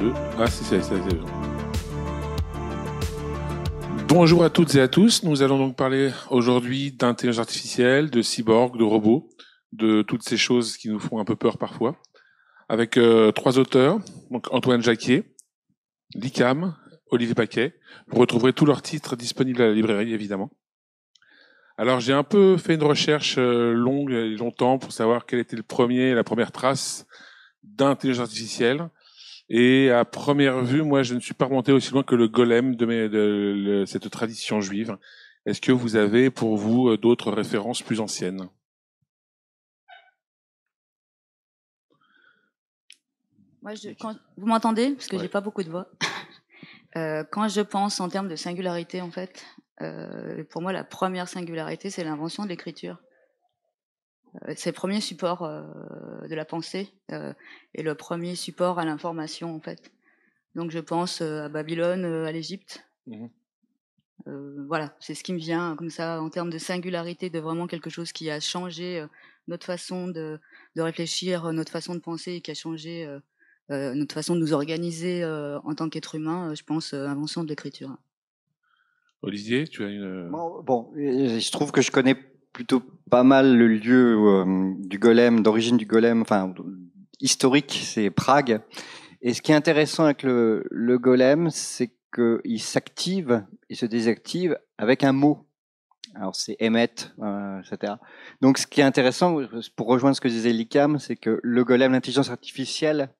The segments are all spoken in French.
2. Ah, si, c'est. Bonjour à toutes et à tous. Nous allons donc parler aujourd'hui d'intelligence artificielle, de cyborg, de robots, de toutes ces choses qui nous font un peu peur parfois. Avec euh, trois auteurs, Antoine Jacquier, Licam, Olivier Paquet. Vous retrouverez tous leurs titres disponibles à la librairie, évidemment. Alors j'ai un peu fait une recherche euh, longue et longtemps pour savoir quel était le premier, la première trace d'intelligence artificielle. Et à première vue, moi, je ne suis pas remonté aussi loin que le golem de, mes, de, cette tradition juive. Est-ce que vous avez pour vous euh, d'autres références plus anciennes? Moi, je, quand, vous m'entendez? Parce que j'ai pas beaucoup de voix. euh, quand je pense en termes de singularité, en fait, euh, pour moi, la première singularité, c'est l'invention de l'écriture. Euh, c'est le premier support euh, de la pensée euh, et le premier support à l'information en fait. Donc je pense à Babylone, à l'Égypte. Mmh voilà, c'est ce qui me vient comme ça en termes de singularité, de vraiment quelque chose qui a changé notre façon de, de, réfléchir, notre façon de penser et qui a changé notre façon de nous organiser en tant qu'être humain. je pense invention de l'écriture. Olivier, tu as une. Bon, bon, je trouve que je connais plutôt pas mal le lieu euh, du golem, d'origine du golem, enfin historique, c'est Prague. Et ce qui est intéressant avec le, le golem, c'est qu'il s'active et se désactive avec un mot. Alors c'est émettre, euh, etc. Donc ce qui est intéressant, pour rejoindre ce que disait Licam, c'est que le golem, l'intelligence artificielle,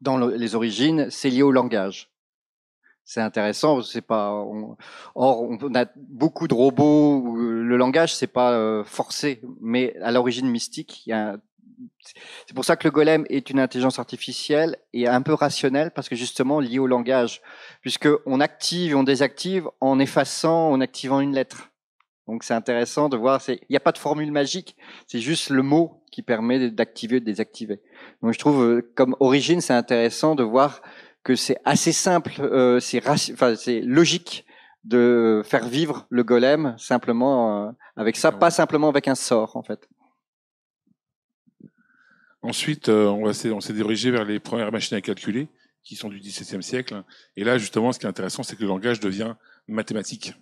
dans les origines, c'est lié au langage c'est intéressant. C'est pas. or, on a beaucoup de robots où le langage c'est pas euh, forcé, mais à l'origine mystique, il y a. C'est pour ça que le golem est une intelligence artificielle et un peu rationnelle parce que justement lié au langage, puisque on active et on désactive en effaçant, en activant une lettre. Donc c'est intéressant de voir. Il n'y a pas de formule magique, c'est juste le mot qui permet d'activer ou de désactiver. Donc je trouve euh, comme origine c'est intéressant de voir que c'est assez simple, euh, c'est logique de faire vivre le golem simplement euh, avec ça, pas simplement avec un sort en fait. Ensuite, euh, on, s'est dirigé vers les premières machines à calculer qui sont du XVIIe siècle. Et là, justement, ce qui est intéressant, c'est que le langage devient mathématique.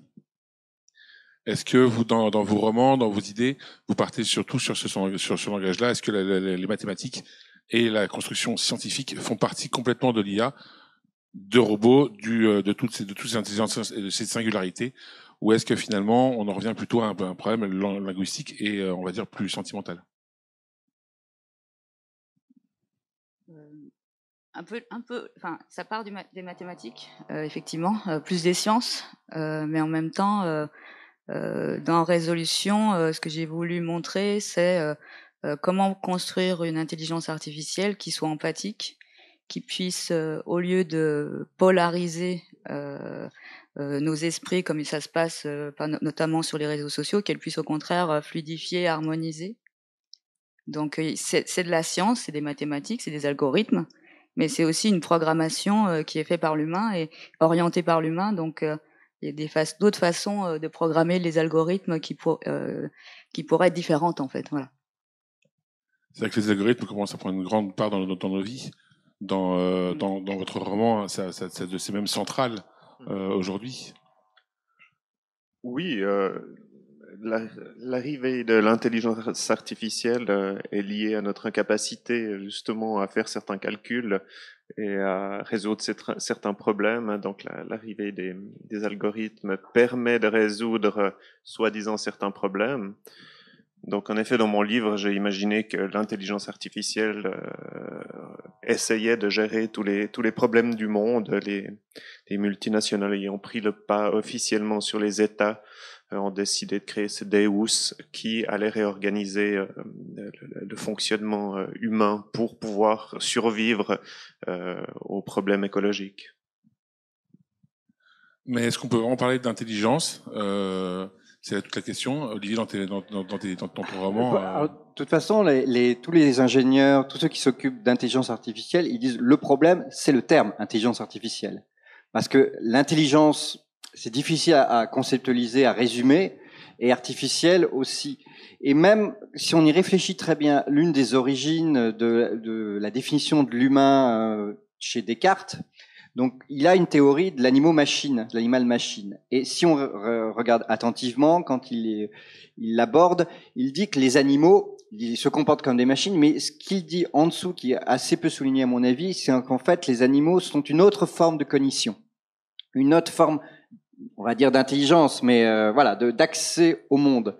Est-ce que vous, dans, vos romans, dans vos idées, vous partez surtout sur ce langage-là? Est-ce que les mathématiques et la construction scientifique font partie complètement de l'IA, de robots, euh, de toutes ces, intelligences de ces singularités, ou est-ce que finalement on en revient plutôt à un, problème linguistique et euh, on va dire plus sentimental? Euh, un peu, un peu, enfin, ça part des mathématiques, effectivement, plus des sciences, mais en même temps, dans résolution, ce que j'ai voulu montrer, c'est euh, comment construire une intelligence artificielle qui soit empathique, qui puisse, euh, au lieu de polariser euh, nos esprits comme ça se passe notamment sur les réseaux sociaux, qu'elle puisse au contraire fluidifier, harmoniser. Donc c'est de la science, c'est des mathématiques, c'est des algorithmes, mais c'est aussi une programmation qui est faite par l'humain et orientée par l'humain. Donc il y a d'autres façons de programmer les algorithmes qui, pour, qui pourraient être différentes en fait. Voilà. C'est-à-dire que les algorithmes commencent à prendre une grande part dans, dans nos vies. Dans, euh, mm. dans, dans, votre roman, ça, ça, ça c'est même central mm. euh, aujourd'hui. Oui, euh, l'arrivée de l'intelligence artificielle est liée à notre incapacité justement à faire certains calculs et à résoudre certains problèmes. Donc l'arrivée des, des, algorithmes permet de résoudre soi-disant certains problèmes. Donc en effet, dans mon livre, j'ai imaginé que l'intelligence artificielle euh, essayait de gérer tous les, tous les problèmes du monde. Les, les multinationales ayant pris le pas officiellement sur les États euh, ont décidé de créer ce Deus qui allait réorganiser euh, le, fonctionnement euh, humain pour pouvoir survivre aux problèmes écologiques. Mais est-ce qu'on peut vraiment parler d'intelligence? C'est toute la question, Olivier, dans, dans, dans, dans ton roman. Euh... De toute façon, les, les, tous les ingénieurs, tous ceux qui s'occupent d'intelligence artificielle, ils disent le problème, c'est le terme intelligence artificielle. Parce que l'intelligence, c'est difficile à, à, conceptualiser, à résumer, et artificielle aussi. Et même si on y réfléchit très bien, l'une des origines de, de la définition de l'humain euh, chez Descartes. Donc, il a une théorie de l'animal-machine, l'animal-machine. Et si on regarde attentivement, quand il l'aborde, il dit que les animaux, ils se comportent comme des machines, mais ce qu'il dit en dessous, qui est assez peu souligné à mon avis, c'est qu'en fait, les animaux sont une autre forme de cognition, une autre forme, on va dire d'intelligence, mais euh, voilà, d'accès au monde.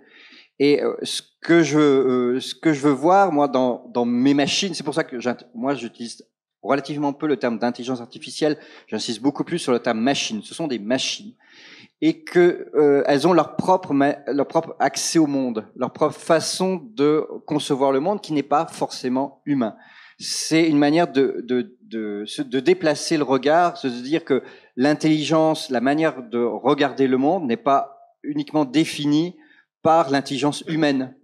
Et euh, ce que je euh, ce que je veux voir moi dans dans mes machines, c'est pour ça que moi j'utilise relativement peu le terme d'intelligence artificielle. J'insiste beaucoup plus sur le terme machine. Ce sont des machines et que euh, elles ont leur propre leur propre accès au monde, leur propre façon de concevoir le monde qui n'est pas forcément humain. C'est une manière de, de, de, de déplacer le regard, de dire que l'intelligence, la manière de regarder le monde n'est pas uniquement définie par l'intelligence humaine.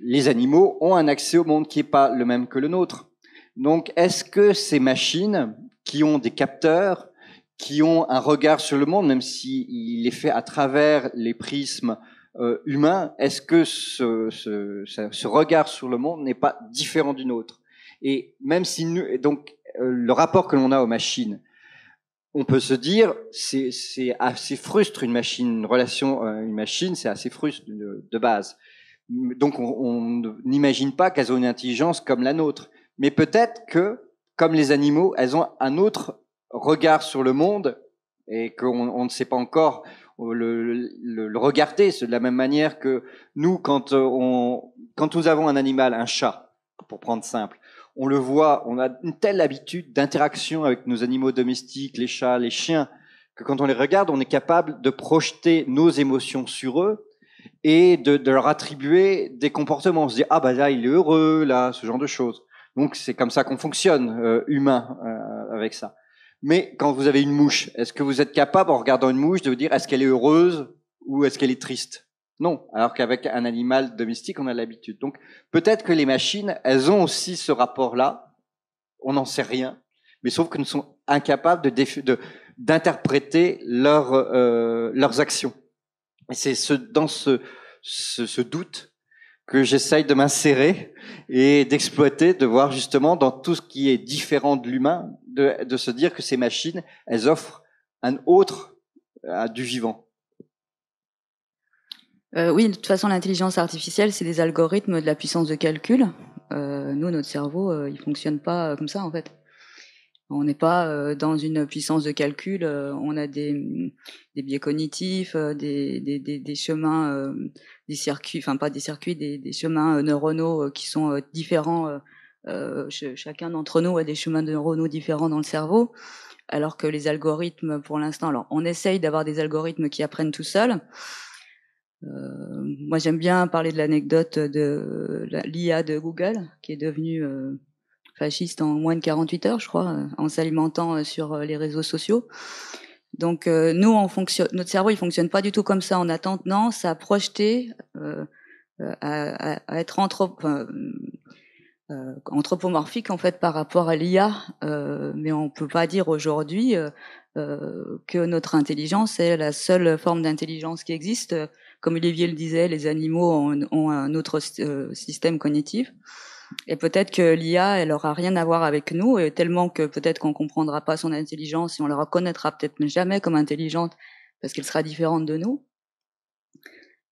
Les animaux ont un accès au monde qui n'est pas le même que le nôtre. Donc, est-ce que ces machines qui ont des capteurs, qui ont un regard sur le monde, même s'il est fait à travers les prismes euh, humains, est-ce que ce, ce, ce, regard sur le monde n'est pas différent du nôtre Et même si nous, donc euh, le rapport que l'on a aux machines, on peut se dire c'est assez frustre une machine, une relation, euh, une machine, c'est assez frustre de, de, base. Donc on, on n'imagine pas qu'elles ont une intelligence comme la nôtre. Mais peut-être que, comme les animaux, elles ont un autre regard sur le monde et qu'on on ne sait pas encore le, le, regarder. C'est de la même manière que nous, quand, euh, quand nous avons un animal, un chat, pour prendre simple, on le voit, on a une telle habitude d'interaction avec nos animaux domestiques, les chats, les chiens, que quand on les regarde, on est capable de projeter nos émotions sur eux et de, de leur attribuer des comportements. On se dit, ah bah là, il est heureux, là, ce genre de choses. Donc c'est comme ça qu'on fonctionne, euh, humain, euh, avec ça. Mais quand vous avez une mouche, est-ce que vous êtes capable, en regardant une mouche, de vous dire est-ce qu'elle est heureuse ou est-ce qu'elle est triste? Non. Alors qu'avec un animal domestique, on a l'habitude. Donc peut-être que les machines, elles ont aussi ce rapport-là. On n'en sait rien. Mais sauf que nous sommes incapables de d'interpréter leurs euh, leurs actions. Et c'est ce, dans ce, ce doute que j'essaye de m'insérer et d'exploiter, de voir justement dans tout ce qui est différent de l'humain, de, se dire que ces machines, elles offrent un autre à du vivant. Euh, oui, de toute façon, l'intelligence artificielle, c'est des algorithmes de la puissance de calcul. Euh, nous, notre cerveau, euh, il fonctionne pas euh, comme ça, en fait. On n'est pas euh, dans une puissance de calcul. on a des, des biais cognitifs, des, des, des, des chemins des circuits, enfin pas des circuits, des, chemins euh, neuronaux euh, qui sont euh, différents. Euh, chacun d'entre nous a des chemins neuronaux différents dans le cerveau, alors que les algorithmes, pour l'instant, alors on essaye d'avoir des algorithmes qui apprennent tout seuls. Euh, moi, j'aime bien parler de l'anecdote de l'IA de Google, qui est devenue euh, fasciste en moins de 48 heures, je crois, en s'alimentant sur les réseaux sociaux. Donc euh, nous, on fonctionne, notre cerveau, il fonctionne pas du tout comme ça en attente. Non, ça a projeté euh, à, à, être euh, anthropomorphique en fait par rapport à l'IA, mais on peut pas dire aujourd'hui que notre intelligence est la seule forme d'intelligence qui existe. Comme Olivier le disait, les animaux ont un autre système cognitif. Et peut-être que l'IA, elle aura rien à voir avec nous, et tellement que peut-être qu'on comprendra pas son intelligence et on la reconnaîtra peut-être jamais comme intelligente parce qu'elle sera différente de nous.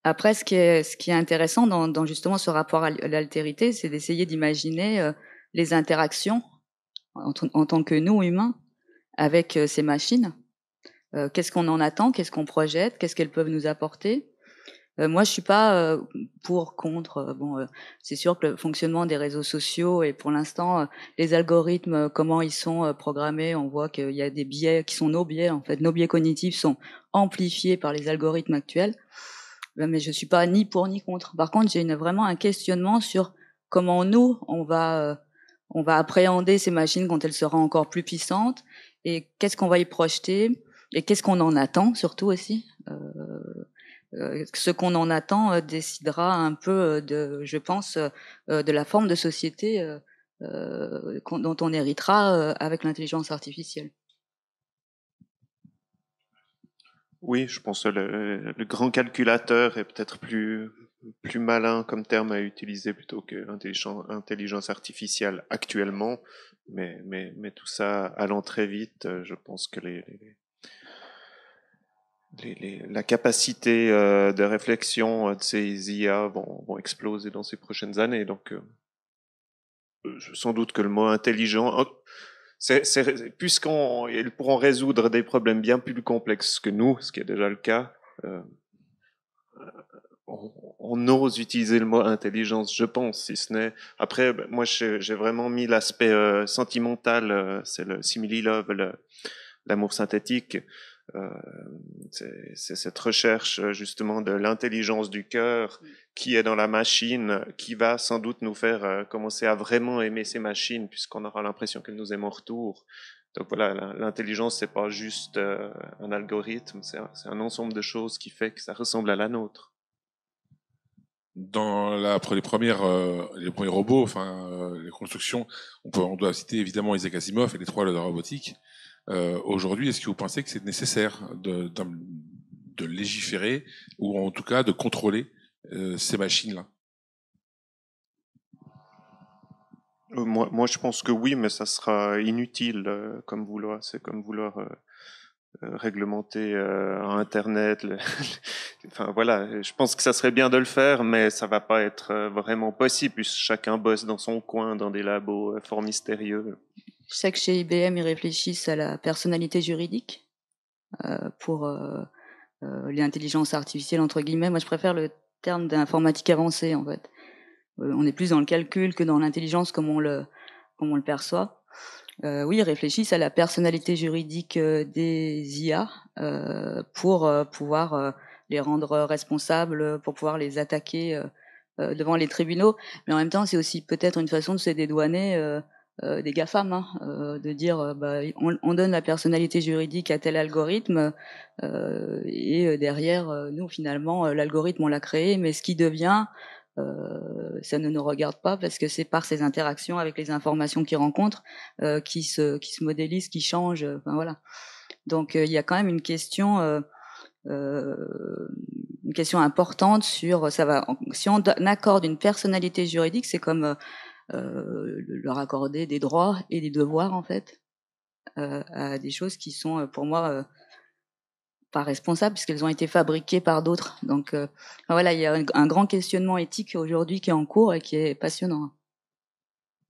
Après, ce qui est, ce qui est intéressant dans, dans justement ce rapport à l'altérité, c'est d'essayer d'imaginer euh, les interactions en, tant que nous, humains, avec euh, ces machines. Euh, qu'est-ce qu'on en attend Qu'est-ce qu'on projette Qu'est-ce qu'elles peuvent nous apporter euh, moi, je suis pas euh, pour, contre. Euh, bon, c'est sûr que le fonctionnement des réseaux sociaux et pour l'instant, les algorithmes, comment ils sont programmés, on voit qu'il y a des biais qui sont nos biais. En fait, nos biais cognitifs sont amplifiés par les algorithmes actuels. Mais je suis pas ni pour ni contre. Par contre, j'ai vraiment un questionnement sur comment nous, on va, on va appréhender ces machines quand elles seront encore plus puissantes et qu'est-ce qu'on va y projeter et qu'est-ce qu'on en attend surtout aussi. Euh, euh, ce qu'on en attend euh, décidera un peu euh, je pense, de la forme de société dont on héritera avec l'intelligence artificielle. Oui, je pense que le, grand calculateur est peut-être plus plus malin comme terme à utiliser plutôt que intelligence artificielle actuellement, mais, mais, mais tout ça allant très vite, je pense que les, les, la capacité de réflexion de ces IA vont, vont, exploser dans ces prochaines années. Donc, sans doute que le mot intelligent, oh, puisqu'ils pourront résoudre des problèmes bien plus complexes que nous, ce qui est déjà le cas, euh, on, ose utiliser le mot intelligence, je pense, si ce n'est. Après, ben, moi, j'ai vraiment mis l'aspect euh, sentimental, euh, c'est le simili-love, l'amour synthétique. Euh, c'est cette recherche justement de l'intelligence du cœur qui est dans la machine, qui va sans doute nous faire euh, commencer à vraiment aimer ces machines, puisqu'on aura l'impression qu'elles nous aiment en retour. Donc voilà, l'intelligence, c'est pas juste euh, un algorithme, c'est un, ensemble de choses qui fait que ça ressemble à la nôtre. Dans la, les premières, les premiers robots, enfin les constructions, on, peut, on doit citer évidemment Isaac Asimov et les trois lois de la robotique. Euh, Aujourd'hui, est-ce que vous pensez que c'est nécessaire de, légiférer ou en tout cas de contrôler euh, ces machines-là? Euh, moi, moi, je pense que oui, mais ça sera inutile comme vouloir. C'est comme vouloir réglementer Internet. enfin voilà, je pense que ça serait bien de le faire, mais ça va pas être vraiment possible puisque chacun bosse dans son coin, dans des labos fort mystérieux. Je sais que chez IBM, ils réfléchissent à la personnalité juridique euh, pour euh, euh, l'intelligence artificielle, entre guillemets. Moi, je préfère le terme d'informatique avancée, en fait. Euh, on est plus dans le calcul que dans l'intelligence comme on le, comme on le perçoit. Euh, oui, ils réfléchissent à la personnalité juridique des IA pour pouvoir les rendre responsables, pour pouvoir les attaquer devant les tribunaux. Mais en même temps, c'est aussi peut-être une façon de se dédouaner euh, des GAFAM, hein, euh, de dire euh, bah, on, on, donne la personnalité juridique à tel algorithme et derrière nous finalement l'algorithme on l'a créé, mais ce qui devient ça ne nous regarde pas parce que c'est par ces interactions avec les informations qu'il rencontre qui se qui se modélisent, qui changent. Enfin, voilà. Donc il y a quand même une question. Euh, une question importante sur ça va si on accorde une personnalité juridique c'est comme euh, leur accorder des droits et des devoirs en fait euh, à des choses qui sont euh, pour moi pas responsables puisqu'elles ont été fabriquées par d'autres. Donc voilà, il y a un, grand questionnement éthique aujourd'hui qui est en cours et qui est passionnant.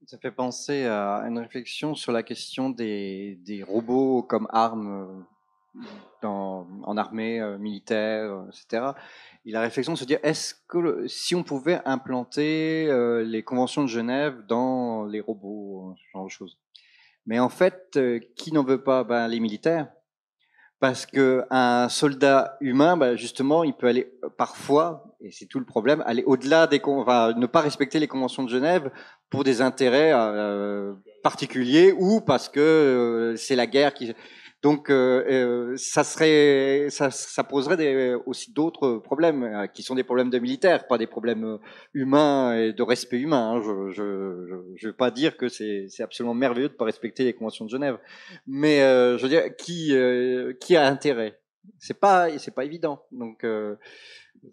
Ça fait penser à une réflexion sur la question des robots comme armes en armée militaire, etc et la réflexion de se dire est-ce que si on pouvait implanter euh, les conventions de Genève dans les robots, ce genre de choses. Mais en fait, euh, qui n'en veut pas? Ben, Les militaires. Parce que un soldat humain, ben, justement, il peut aller euh, parfois, et c'est tout le problème, aller au-delà des, enfin, ne pas respecter les conventions de Genève pour des intérêts particuliers ou parce que c'est la guerre qui. Donc, euh, euh, ça serait, ça, ça poserait des, aussi d'autres problèmes euh, qui sont des problèmes de militaires, pas des problèmes humains et de respect humain. Hein. Je, je, je, veux pas dire que c'est, absolument merveilleux de pas respecter les conventions de Genève, mais je veux dire, qui, qui a intérêt? C'est pas, c'est pas évident. Donc,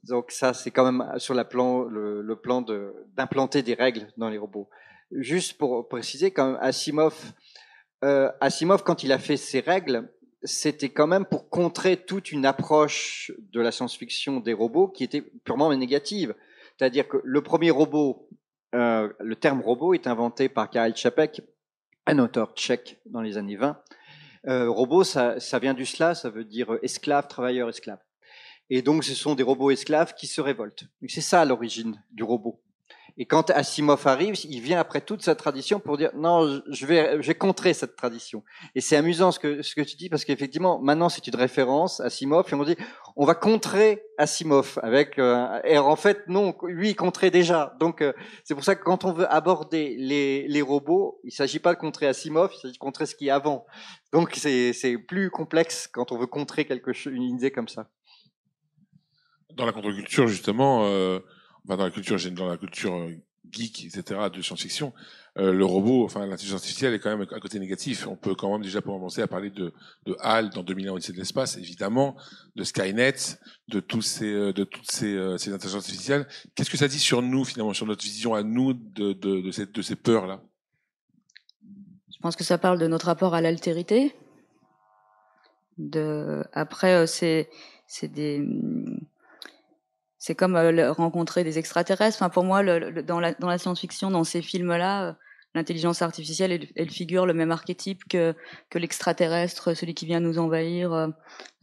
donc ça, c'est quand même sur la plan, le, le plan de, d'implanter des règles dans les robots. Juste pour préciser, quand Asimov euh, Asimov, quand il a fait ses règles, c'était quand même pour contrer toute une approche de la science-fiction des robots qui était purement négative. C'est-à-dire que le premier robot, euh, le terme robot est inventé par Karel Čapek, un auteur tchèque dans les années 20. Euh, robot, ça, ça vient du cela, ça veut dire esclave, travailleur, esclave. Et donc, ce sont des robots esclaves qui se révoltent. C'est ça l'origine du robot. Et quand Asimov arrive, il vient après toute sa tradition pour dire non, je vais, je vais contrer cette tradition. Et c'est amusant ce que ce que tu dis parce qu'effectivement, maintenant c'est une référence Asimov et on dit on va contrer Asimov avec euh, et en fait non, lui il contrait déjà. Donc euh, c'est pour ça que quand on veut aborder les les robots, il s'agit pas de contrer Asimov, il s'agit de contrer ce qui est avant. Donc c'est c'est plus complexe quand on veut contrer quelque chose, une idée comme ça. Dans la contre-culture justement. Euh dans la culture, euh, geek, etc., de science-fiction, euh, le robot, enfin l'intelligence artificielle est quand même un côté négatif. On peut quand même déjà commencer à parler de, HAL dans 2001 Odyssée de l'espace, évidemment, de Skynet, de tous ces, euh, de toutes ces, ces intelligences artificielles. Qu'est-ce que ça dit sur nous finalement, sur notre vision à nous de, de, de, de ces peurs là Je pense que ça parle de notre rapport à l'altérité. De après, c'est c'est des c'est comme euh, rencontrer des extraterrestres. Enfin, pour moi, le, dans la, dans la science-fiction, dans ces films-là, euh, l'intelligence artificielle, elle, elle, figure le même archétype que, que l'extraterrestre, celui qui vient nous envahir. Euh,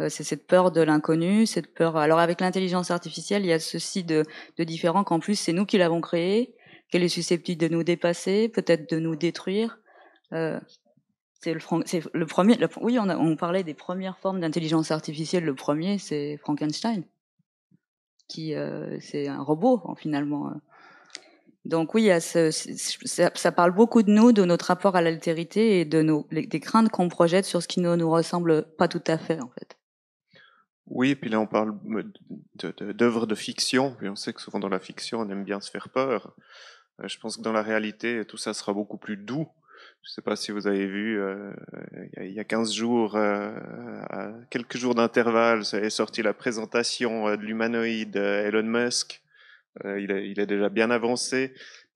c'est cette peur de l'inconnu, cette peur. Alors avec l'intelligence artificielle, il y a ceci de, de différent qu'en plus c'est nous qui l'avons créée, qu'elle est susceptible de nous dépasser, peut-être de nous détruire. Euh, c'est le, le, premier. oui, on, a, on parlait des premières formes d'intelligence artificielle. Le premier, c'est Frankenstein qui euh, c'est un robot finalement. Donc oui, ça, parle beaucoup de nous, de notre rapport à l'altérité et de nos des craintes qu'on projette sur ce qui ne nous ressemble pas tout à fait en fait. Oui, et puis là on parle d'œuvres de, fiction, on sait que souvent dans la fiction on aime bien se faire peur. Euh, je pense que dans la réalité tout ça sera beaucoup plus doux je ne sais pas si vous avez vu, euh, il y a 15 jours, euh, quelques jours d'intervalle, est sorti la présentation euh, de l'humanoïde Elon Musk. il, est, déjà bien avancé.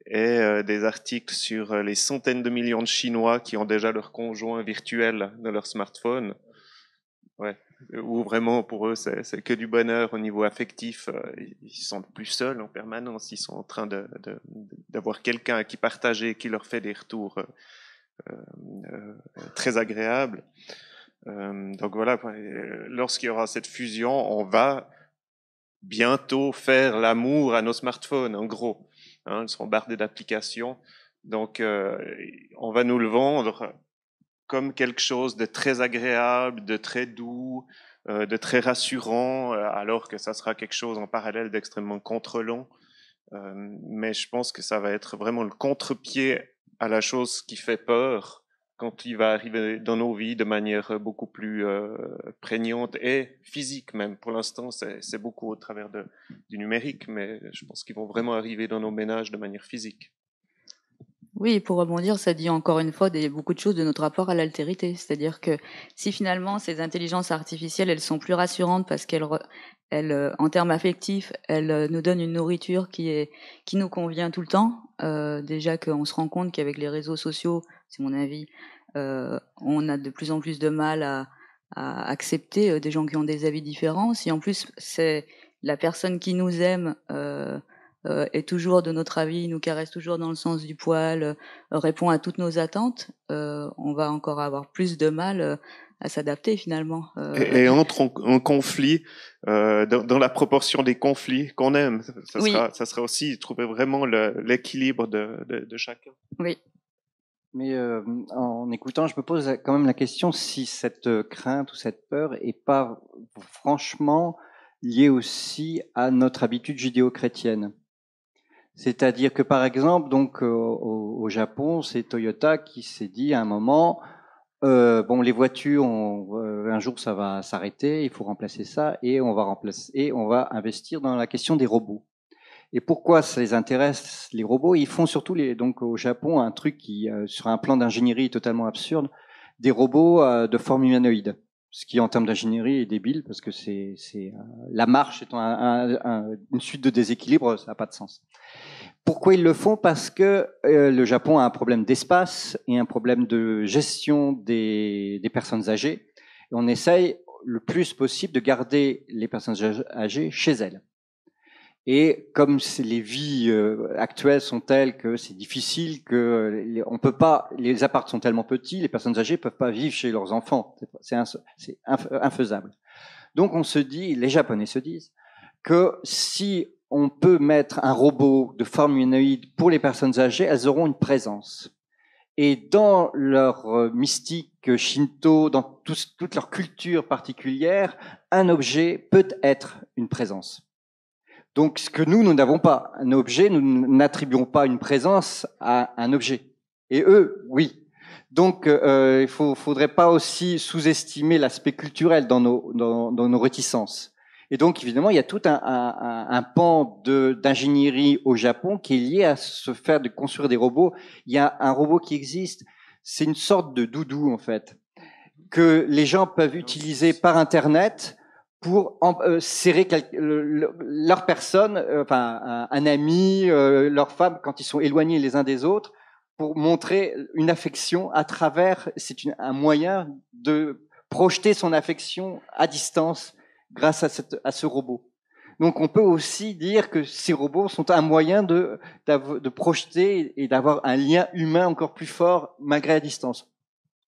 Et des articles sur les centaines de millions de Chinois qui ont déjà leur conjoint virtuel dans leur smartphone. Ouais. Ou vraiment pour eux c'est que du bonheur au niveau affectif. Ils se sentent plus seuls en permanence. Ils sont en train d'avoir quelqu'un à qui partager, qui leur fait des retours très agréable. Euh, donc voilà, lorsqu'il y aura cette fusion, on va bientôt faire l'amour à nos smartphones, en gros. Hein, ils seront bardés d'applications. Donc, on va nous le vendre comme quelque chose de très agréable, de très doux, de très rassurant, alors que ça sera quelque chose en parallèle d'extrêmement contrôlant. mais je pense que ça va être vraiment le contre-pied à la chose qui fait peur quand il va arriver dans nos vies de manière beaucoup plus euh, prégnante et physique même. Pour l'instant, c'est beaucoup au travers du numérique, mais je pense qu'ils vont vraiment arriver dans nos ménages de manière physique. Oui, pour rebondir, ça dit encore une fois beaucoup de choses de notre rapport à l'altérité. C'est-à-dire que si finalement ces intelligences artificielles, elles sont plus rassurantes parce qu'elles, elles, euh, en termes affectifs, elles euh, nous donnent une nourriture qui est qui nous convient tout le temps. Euh, déjà qu'on se rend compte qu'avec les réseaux sociaux, c'est mon avis, euh, on a de plus en plus de mal à, accepter euh, des gens qui ont des avis différents. Si en plus c'est la personne qui nous aime est toujours de notre avis, nous caresse toujours dans le sens du poil, répond à toutes nos attentes, on va encore avoir plus de mal à s'adapter finalement. Euh... Et, et, entre en, conflit euh, dans, dans, la proportion des conflits qu'on aime. Ça, oui. sera, ça sera aussi trouver vraiment l'équilibre de, de, de, chacun. Oui. Mais euh, en écoutant, je me pose quand même la question si cette crainte ou cette peur est pas franchement liée aussi à notre habitude judéo-chrétienne. C'est-à-dire que par exemple, donc au, au Japon, c'est Toyota qui s'est dit à un moment, euh, bon, les voitures, on, euh, un jour ça va s'arrêter, il faut remplacer ça et on va remplacer et on va investir dans la question des robots. Et pourquoi ça les intéresse les robots? Ils font surtout les donc au Japon un truc qui euh, sur un plan d'ingénierie totalement absurde, des robots euh, de forme humanoïde. Ce qui en termes d'ingénierie est débile parce que c'est c'est la marche étant un, un, une suite de déséquilibres, ça n'a pas de sens. Pourquoi ils le font? Parce que euh, le Japon a un problème d'espace et un problème de gestion des, personnes âgées. On essaye le plus possible de garder les personnes âgées chez elles. Et comme les vies euh, actuelles sont telles que c'est difficile, que on peut pas, les apparts sont tellement petits, les personnes âgées peuvent pas vivre chez leurs enfants. C'est infaisable. Donc on se dit, les Japonais se disent que si on peut mettre un robot de forme humanoïde pour les personnes âgées, elles auront une présence. Et dans leur euh, mystique shinto, dans toute leur culture particulière, un objet peut être une présence. Donc, ce que nous, nous n'avons pas, un objet, nous n'attribuons pas une présence à un objet. Et eux, oui. Donc, euh, il ne faudrait pas aussi sous-estimer l'aspect culturel dans nos réticences. Et donc, évidemment, il y a tout un, pan d'ingénierie au Japon qui est lié à se faire de construire des robots. Il y a un robot qui existe, c'est une sorte de doudou en fait, que les gens peuvent utiliser par Internet pour euh, serrer leur personne, euh, enfin un, ami, euh, leur femme, quand ils sont éloignés les uns des autres, pour montrer une affection à travers. C'est un moyen de projeter son affection à distance grâce à, ce robot. Donc on peut aussi dire que ces robots sont un moyen de, de projeter et d'avoir un lien humain encore plus fort malgré la distance.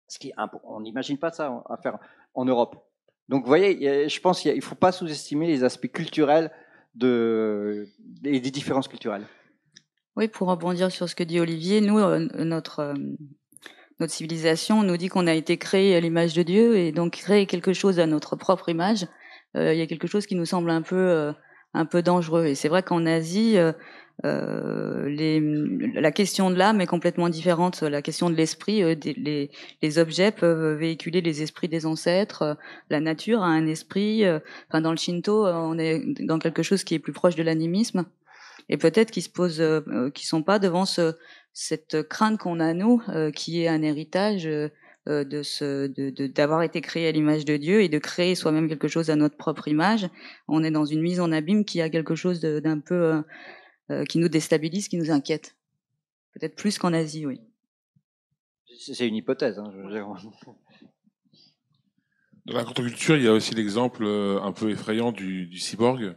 Ce qui, on n'imagine pas ça à faire en Europe. Donc, vous voyez, je pense qu'il ne faut pas sous-estimer les aspects culturels de, des, des différences culturelles. Oui, pour rebondir sur ce que dit Olivier, nous, euh, notre, euh, notre civilisation nous dit qu'on a été créé à l'image de Dieu et donc créer quelque chose à notre propre image, il y a quelque chose qui nous semble un peu, un peu dangereux. Et c'est vrai qu'en Asie, euh, les, la question de l'âme est complètement différente. La question de l'esprit, euh, les, les, objets peuvent véhiculer les esprits des ancêtres. Euh, la nature a un esprit. Enfin, dans le Shinto, on est dans quelque chose qui est plus proche de l'animisme. Et peut-être qu'ils se posent, qui sont pas devant ce, cette crainte qu'on a nous, qui est un héritage de ce, de, d'avoir été créé à l'image de Dieu et de créer soi-même quelque chose à notre propre image. On est dans une mise en abîme qui a quelque chose d'un peu euh, qui nous déstabilise, qui nous inquiète. Peut-être plus qu'en Asie, oui. C'est une hypothèse. Hein, je veux dire. Dans la contre-culture, il y a aussi l'exemple euh, un peu effrayant du, du cyborg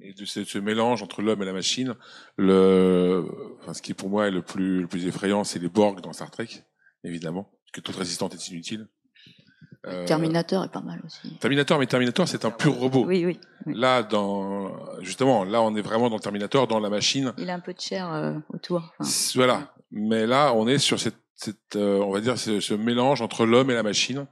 et de ce, ce mélange entre l'homme et la machine. Le, enfin, ce qui pour moi est le plus, le plus effrayant, c'est les Borg dans Star Trek, évidemment, que toute résistance est inutile. Euh, Terminator est pas mal aussi. Terminator, mais Terminator, c'est un pur robot. Oui, oui, Là, dans justement, là, on est vraiment dans Terminator, dans la machine. Il a un peu de chair euh, autour. Voilà. Mais là, on est sur cette, cette euh, on va dire, ce, ce mélange entre l'homme et la machine.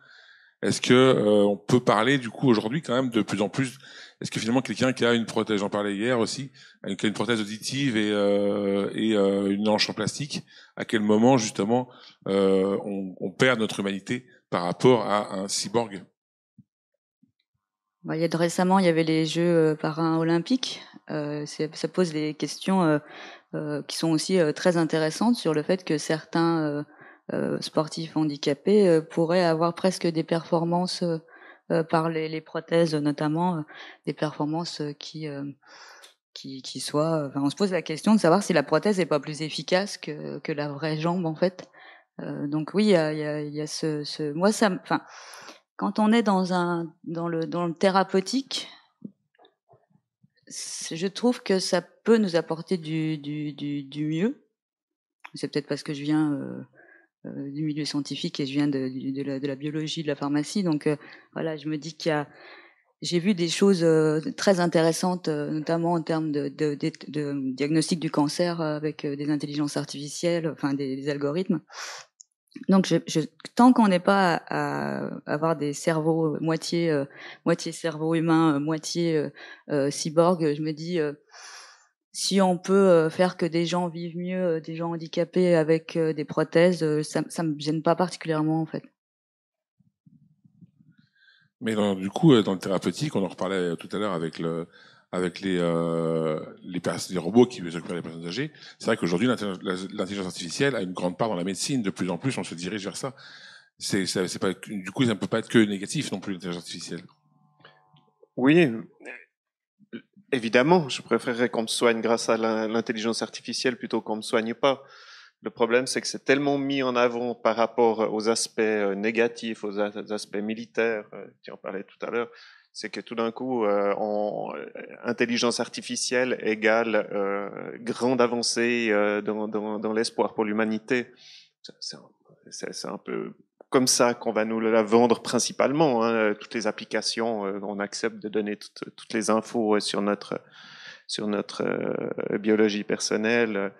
Est-ce que on peut parler du coup aujourd'hui quand même de plus en plus Est-ce que finalement quelqu'un qui a une prothèse, j'en parlais hier aussi, qui a une prothèse auditive et, et une hanche en plastique, à quel moment justement on, perd notre humanité par rapport à un cyborg? Bah, il y a de récemment, il y avait les Jeux euh, paralympiques. Euh, ça pose des questions euh, euh, qui sont aussi euh, très intéressantes sur le fait que certains sportifs handicapés pourraient avoir presque des performances par les, les, prothèses, notamment des performances qui qui, qui soient. Enfin, on se pose la question de savoir si la prothèse n'est pas plus efficace que, que la vraie jambe en fait. Euh, donc oui, il y a, y a, y a ce, ce, moi ça, enfin, quand on est dans un dans le dans le thérapeutique, je trouve que ça peut nous apporter du du du, du mieux. C'est peut-être parce que je viens euh, euh, du milieu scientifique et je viens de, la, biologie, de la pharmacie, donc euh, voilà, je me dis qu'il y a j'ai vu des choses euh, très intéressantes, notamment en termes de, diagnostic du cancer avec des intelligences artificielles, enfin des, algorithmes. Donc, tant qu'on n'est pas à, avoir des cerveaux moitié euh, moitié cerveau humain, euh, moitié euh, euh, cyborg, je me dis si on peut faire que des gens vivent mieux, des gens handicapés avec des prothèses, ça, ça me gêne pas particulièrement en fait. Mais dans, du coup, dans le thérapeutique, on en reparlait tout à l'heure avec le avec les, euh, les, les, robots qui s'occupent des personnes âgées. C'est vrai qu'aujourd'hui, l'intelligence artificielle a une grande part dans la médecine. De plus en plus, on se dirige vers ça. C'est, c'est pas, du coup, ça ne peut pas être que négatif non plus, l'intelligence artificielle. Oui, évidemment. Je préférerais qu'on me soigne grâce à l'intelligence artificielle plutôt qu'on me soigne pas. Le problème, c'est que c'est tellement mis en avant par rapport aux aspects euh, négatifs, aux aspects militaires, euh, tu en parlais tout à l'heure, c'est que tout d'un coup, euh, intelligence artificielle égale grande avancée dans, l'espoir pour l'humanité. C'est un, peu comme ça qu'on va nous la vendre principalement. Hein. Toutes les applications, euh, on accepte de donner toutes, les infos sur notre sur notre biologie personnelle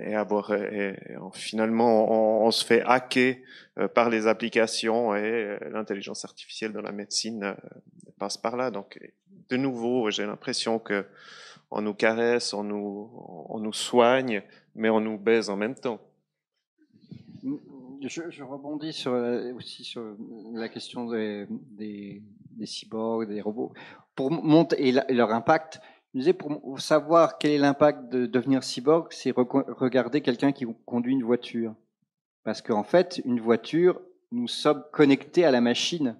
et avoir et, finalement on, se fait hacker par les applications et l'intelligence artificielle dans la médecine passe par là. Donc, de nouveau, j'ai l'impression que on nous caresse, on nous, on nous soigne, mais on nous baise en même temps. Je, rebondis sur, aussi sur la question des, cyborgs, des robots. pour monter et, leur impact. Je disais pour savoir quel est l'impact de devenir cyborg, c'est regarder quelqu'un qui conduit une voiture, parce qu'en fait, une voiture, nous sommes connectés à la machine.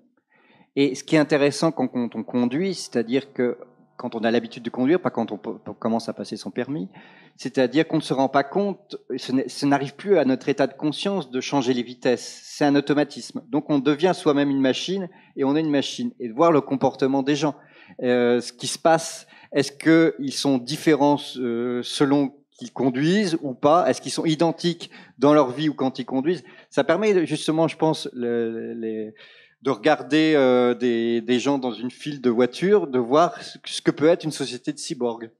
Et ce qui est intéressant quand on conduit, c'est-à-dire que quand on a l'habitude de conduire, pas quand on, commence à passer son permis. C'est-à-dire qu'on ne se rend pas compte, ce n'arrive plus à notre état de conscience de changer les vitesses. C'est un automatisme. Donc on devient soi-même une machine et on est une machine. Et de voir le comportement des gens, euh, ce qui se passe, est-ce qu'ils sont différents euh, selon qu'ils conduisent ou pas? Est-ce qu'ils sont identiques dans leur vie ou quand ils conduisent? Ça permet justement, je pense, les de regarder euh, des, des, gens dans une file de voitures, de voir ce que peut être une société de cyborgs.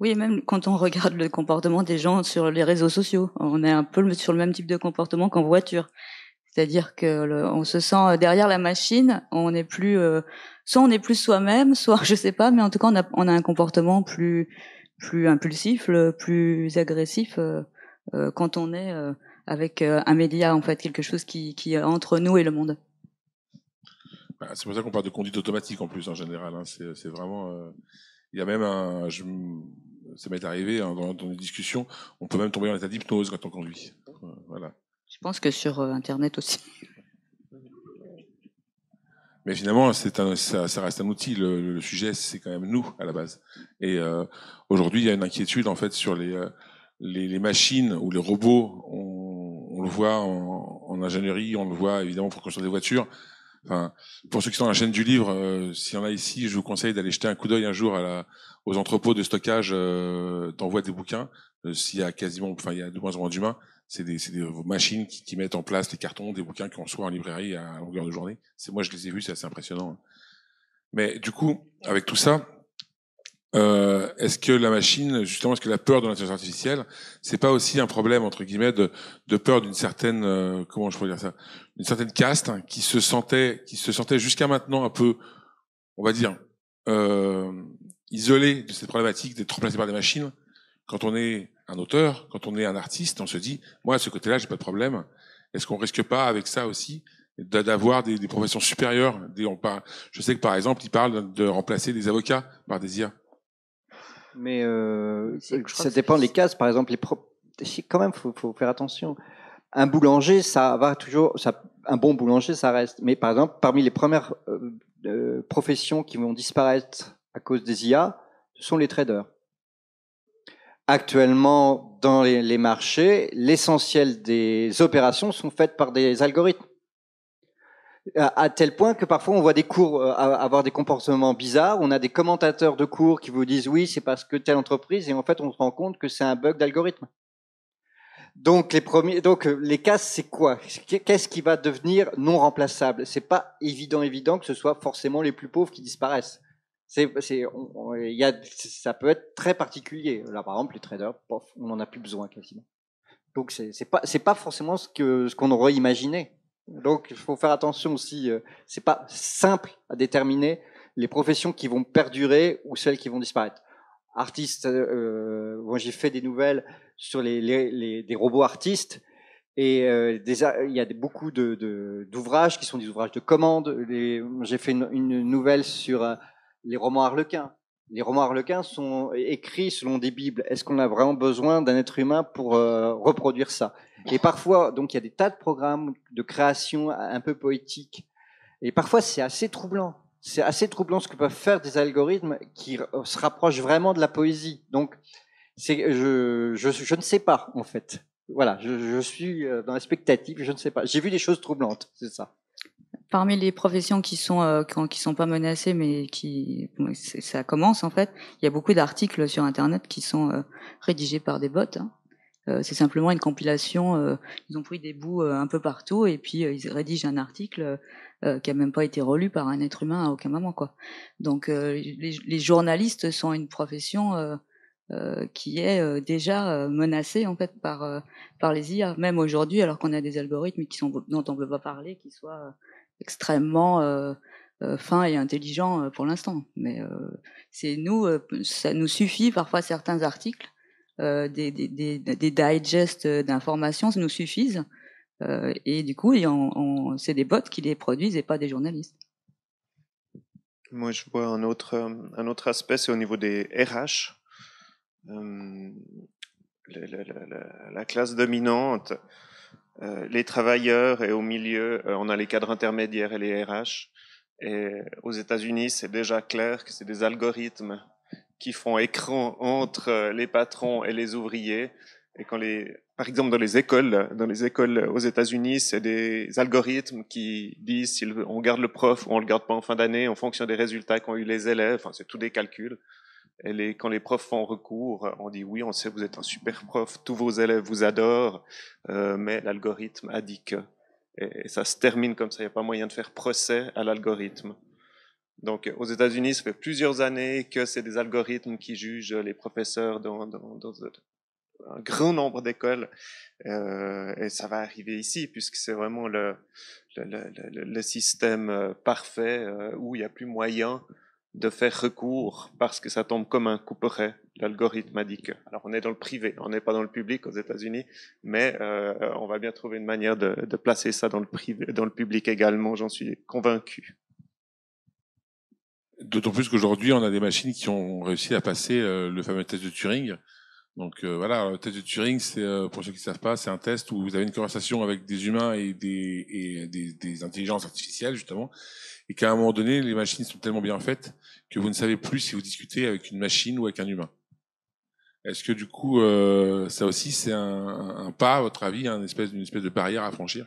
Oui, même quand on regarde le comportement des gens sur les réseaux sociaux, on est un peu sur le même type de comportement qu'en voiture. C'est-à-dire que on se sent derrière la machine, on est plus, euh, soit on est plus soi-même, soit je sais pas, mais en tout cas on a, on a un comportement plus, plus impulsif, plus agressif euh, euh quand on est euh, avec euh, un média, en fait, quelque chose qui, qui est entre nous et le monde. Bah, c'est pour ça qu'on parle de conduite automatique en plus, en général. Hein. C'est vraiment. Euh, il y a même un. Je, ça m'est arrivé hein, dans, dans, des discussions, on peut même tomber en état d'hypnose quand on conduit. Voilà. Je pense que sur euh, Internet aussi. Mais finalement, c'est un, ça, ça, reste un outil. Le, le sujet, c'est quand même nous à la base. Et euh, aujourd'hui, il y a une inquiétude en fait sur les, les, les machines ou les robots. On, on le voit en, en, ingénierie, on le voit évidemment pour construire des voitures. Enfin, pour ceux qui sont dans la chaîne du livre, euh, s'il y en a ici, je vous conseille d'aller jeter un coup d'œil un jour à la, aux entrepôts de stockage euh, d'envoi des bouquins. Euh, s'il y a quasiment, enfin, il y a de moins en moins d'humains, c'est des, des, machines qui, qui, mettent en place les cartons des bouquins qu'on reçoit en librairie à longueur de journée. C'est moi, je les ai vus, c'est assez impressionnant. Mais du coup, avec tout ça, euh, est-ce que la machine, justement, est-ce que la peur de l'intelligence artificielle, c'est pas aussi un problème entre guillemets de, peur d'une certaine, euh, comment je pourrais dire ça, une certaine caste qui se sentait, qui se sentait jusqu'à maintenant un peu, on va dire, euh, isolée de cette problématique d'être remplacé par des machines? Quand on est un auteur, quand on est un artiste, on se dit, moi à ce côté-là, j'ai pas de problème. Est-ce qu'on risque pas avec ça aussi d'avoir des, des, professions supérieures? Je sais que par exemple, ils parlent de remplacer des avocats par des IA. Mais euh, ça dépend des cases. Par exemple, les pro... quand même, faut, faut faire attention. Un boulanger, ça va toujours. Ça, un bon boulanger, ça reste. Mais par exemple, parmi les premières euh, euh professions qui vont disparaître à cause des IA, ce sont les traders. Actuellement, dans les, les marchés, l'essentiel des opérations sont faites par des algorithmes à tel point que parfois on voit des cours euh, avoir des comportements bizarres. On a des commentateurs de cours qui vous disent oui, c'est parce que telle entreprise, et en fait on se rend compte que c'est un bug d'algorithme. Donc les premiers, donc euh, les cas, c'est quoi? Qu'est-ce qui va devenir non remplaçable? C'est pas évident, évident que ce soit forcément les plus pauvres qui disparaissent. C'est, c'est, y a, ça peut être très particulier. Là, par exemple, les traders, pof, on n'en a plus besoin quasiment. Donc c'est, c'est pas, c'est pas forcément ce que ce qu'on aurait imaginé. Donc, il faut faire attention aussi. Euh, c'est pas simple à déterminer les professions qui vont perdurer ou celles qui vont disparaître. Artistes, euh, moi j'ai fait des nouvelles sur les, les, les des robots artistes et euh, il y a beaucoup d'ouvrages qui sont des ouvrages de commande. J'ai fait une, une, nouvelle sur euh, les romans harlequins. Les romans harlequins sont écrits selon des bibles. Est-ce qu'on a vraiment besoin d'un être humain pour euh, reproduire ça? Et parfois, donc il y a des tas de programmes de création un peu poétiques. Et parfois, c'est assez troublant. C'est assez troublant ce que peuvent faire des algorithmes qui se rapprochent vraiment de la poésie. Donc, c'est, je, je, je ne sais pas, en fait. Voilà, je, je suis euh, dans l'expectative, je ne sais pas. J'ai vu des choses troublantes, c'est ça. Parmi les professions qui sont euh, qui sont pas menacées, mais qui ça commence en fait. Il y a beaucoup d'articles sur Internet qui sont euh, rédigés par des bots. Hein. Euh, c'est simplement une compilation. Euh, ils ont pris des bouts euh, un peu partout et puis ils rédigent un article qui a même pas été relu par un être humain à aucun moment, quoi. Donc les, journalistes sont une profession qui est déjà menacée en fait par par les IA, même aujourd'hui, alors qu'on a des algorithmes qui sont dont on ne veut pas parler, qui soient extrêmement fins et intelligents pour l'instant. Mais c'est nous, ça nous suffit parfois certains articles euh, des, des, des, des, digests d'informations nous suffisent. Euh, et du coup, c'est des bots qui les produisent et pas des journalistes. Moi, je vois un autre, un autre aspect, c'est au niveau des RH. Euh, la, classe dominante, euh, les travailleurs et au milieu, euh, on a les cadres intermédiaires et les RH. Et aux États-Unis, c'est déjà clair que c'est des algorithmes qui font écran entre les patrons et les ouvriers. Et quand les, par exemple, dans les écoles, dans les écoles aux États-Unis, c'est des algorithmes qui disent si on garde le prof ou on le garde pas en fin d'année en fonction des résultats qu'ont eu les élèves. Enfin, c'est tout des calculs. Et les, quand les profs font recours, on dit oui, on sait vous êtes un super prof, tous vos élèves vous adorent, euh, mais l'algorithme a dit que. Et, ça se termine comme ça, il n'y a pas moyen de faire procès à l'algorithme. Donc aux États-Unis, ça fait plusieurs années que c'est des algorithmes qui jugent les professeurs dans, dans, dans un grand nombre d'écoles. Euh, et ça va arriver ici, puisque c'est vraiment le, le, le, le, système euh, parfait euh, où il n'y a plus moyen de faire recours parce que ça tombe comme un couperet. L'algorithme a dit que. Alors on est dans le privé, on n'est pas dans le public aux États-Unis, mais euh, on va bien trouver une manière de, placer ça dans le privé, dans le public également. J'en suis convaincu. D'autant plus qu'aujourd'hui, on a des machines qui ont réussi à passer euh, le fameux test de Turing. Donc euh, voilà, le test de Turing, c'est pour ceux qui ne savent pas, c'est un test où vous avez une conversation avec des humains et des, et des intelligences artificielles justement, et qu'à un moment donné, les machines sont tellement bien faites que vous ne savez plus si vous discutez avec une machine ou avec un humain. Est-ce que du coup, euh, ça aussi, c'est un, pas, à votre avis, une espèce, une espèce de barrière à franchir?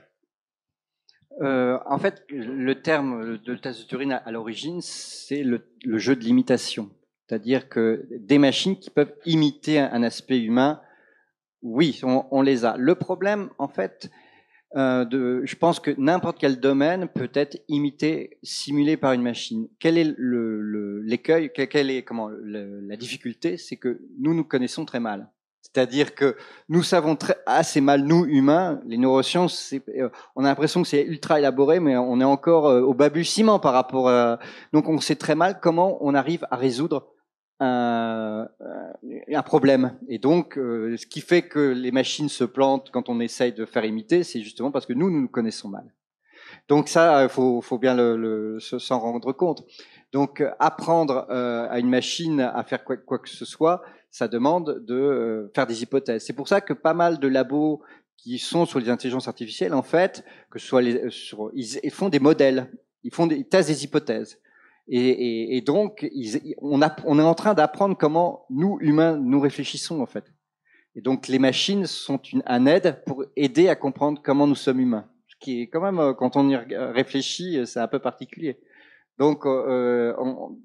Euh, En fait, le terme de test de Turing à, l'origine, c'est le, jeu de l'imitation. C'est-à-dire que des machines qui peuvent imiter un aspect humain, oui, on les a. Le problème, en fait, euh, de, je pense que n'importe quel domaine peut être imité, simulé par une machine. Quel est l'écueil, le, quelle est comment la difficulté, c'est que nous nous connaissons très mal. C'est-à-dire que nous savons très, assez mal, nous humains, les neurosciences, euh, on a l'impression que c'est ultra élaboré, mais on est encore euh, au balbutiement par rapport à... Donc on sait très mal comment on arrive à résoudre un, un problème. Et donc, euh, ce qui fait que les machines se plantent quand on essaye de faire imiter, c'est justement parce que nous, nous nous connaissons mal. Donc ça, il faut, faut, bien s'en rendre compte. Donc apprendre euh, à une machine à faire quoi, que ce soit, ça demande de euh, faire des hypothèses. C'est pour ça que pas mal de labos qui sont sur les intelligences artificielles, en fait, que soit ils, font des modèles, ils font ils testent des hypothèses. Et, donc, on, est en train d'apprendre comment nous, humains, nous réfléchissons, en fait. Et donc, les machines sont un aide pour aider à comprendre comment nous sommes humains. Ce qui est quand même, euh, quand on y réfléchit, euh, c'est un peu particulier. Donc, euh,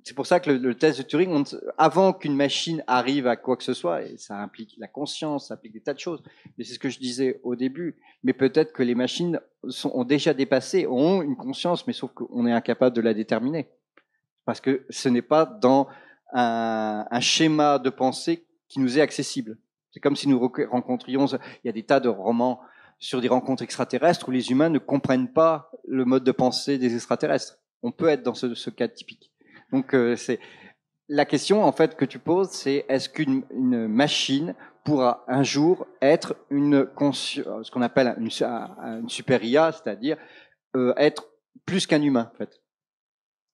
c'est pour ça que le, test de Turing, avant qu'une machine arrive à quoi que ce soit, et ça implique la conscience, ça implique des tas de choses, mais c'est ce que je disais au début, mais peut-être que les machines ont déjà dépassé, ont une conscience, mais sauf qu'on est incapable de la déterminer parce que ce n'est pas dans un, un, schéma de pensée qui nous est accessible. C'est comme si nous rencontrions, il y a des tas de romans sur des rencontres extraterrestres où les humains ne comprennent pas le mode de pensée des extraterrestres. On peut être dans ce, ce cas typique. Donc euh, c'est la question en fait que tu poses, c'est est-ce qu'une une machine pourra un jour être une ce qu'on appelle une, une super IA, c'est-à-dire euh, être plus qu'un humain en fait.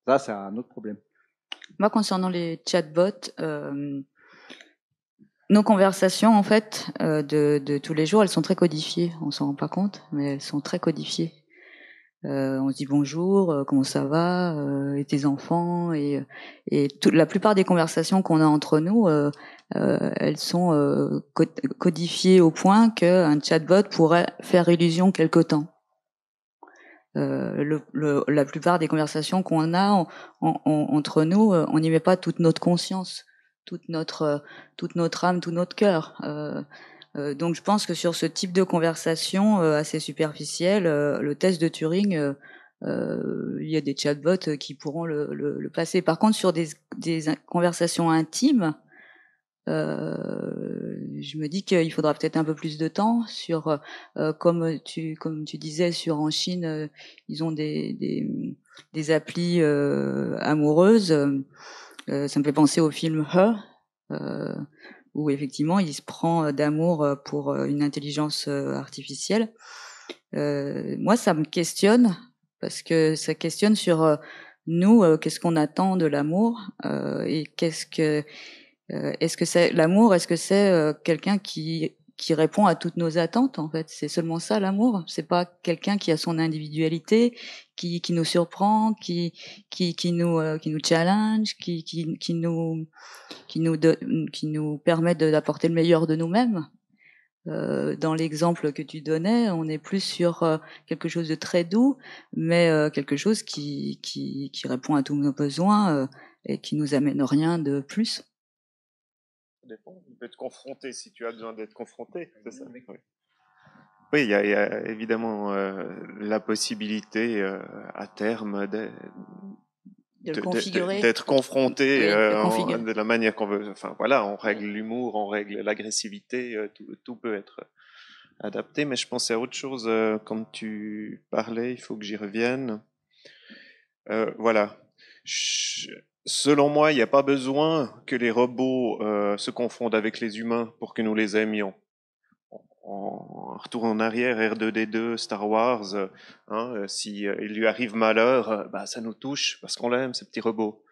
Ça, c'est un autre problème. Moi, concernant les chatbots, euh, nos conversations, en fait, euh, de, de, tous les jours, elles sont très codifiées. On s'en rend pas compte, mais elles sont très codifiées. Euh, on se dit bonjour, euh, comment ça va, euh, et tes enfants, et, et toute, la plupart des conversations qu'on a entre nous, elles sont codifiées au point qu'un chatbot pourrait faire illusion quelque temps. Euh, le, le, la plupart des conversations qu'on a entre nous, euh, on n'y met pas toute notre conscience, toute notre, euh, toute notre âme, tout notre cœur. Euh, donc je pense que sur ce type de conversation assez superficielle, le test de Turing, il y a des chatbots qui pourront le, le, le passer. Par contre, sur des, des conversations intimes, euh, je me dis qu'il faudra peut-être un peu plus de temps sur, euh, comme tu comme tu disais, sur en Chine, euh, ils ont des des, des applis euh, amoureuses. Euh, ça me fait penser au film Her, où effectivement il se prend d'amour pour une intelligence artificielle. moi, ça me questionne parce que ça questionne sur nous, qu'est-ce qu'on attend de l'amour et qu'est-ce que est-ce que c'est l'amour? Est-ce que c'est quelqu'un qui qui répond à toutes nos attentes en fait? C'est seulement ça l'amour? C'est pas quelqu'un qui a son individualité, qui, qui nous surprend, qui qui, qui nous euh, qui nous challenge, qui qui, qui nous qui nous qui nous permet d'apporter le meilleur de nous-mêmes? Euh, dans l'exemple que tu donnais, on est plus sur euh, quelque chose de très doux, mais euh, quelque chose qui, qui, qui répond à tous nos besoins et qui nous amène rien de plus dépend. Il peut te confronter si tu as besoin d'être confronté. Ça oui. oui. il y, a, évidemment euh, la possibilité euh, à terme d'être confronté euh, de la manière qu'on veut. Enfin voilà, on règle l'humour, on règle l'agressivité, tout, peut être adapté. Mais je pensais à autre chose quand tu parlais. Il faut que j'y revienne. voilà. Selon moi, il n'y a pas besoin que les robots euh, se confondent avec les humains pour que nous les aimions. En retour en arrière, R2D2, Star Wars, euh, hein, euh, si il lui arrive malheur, bah, ça nous touche parce qu'on l'aime, ce petit robot.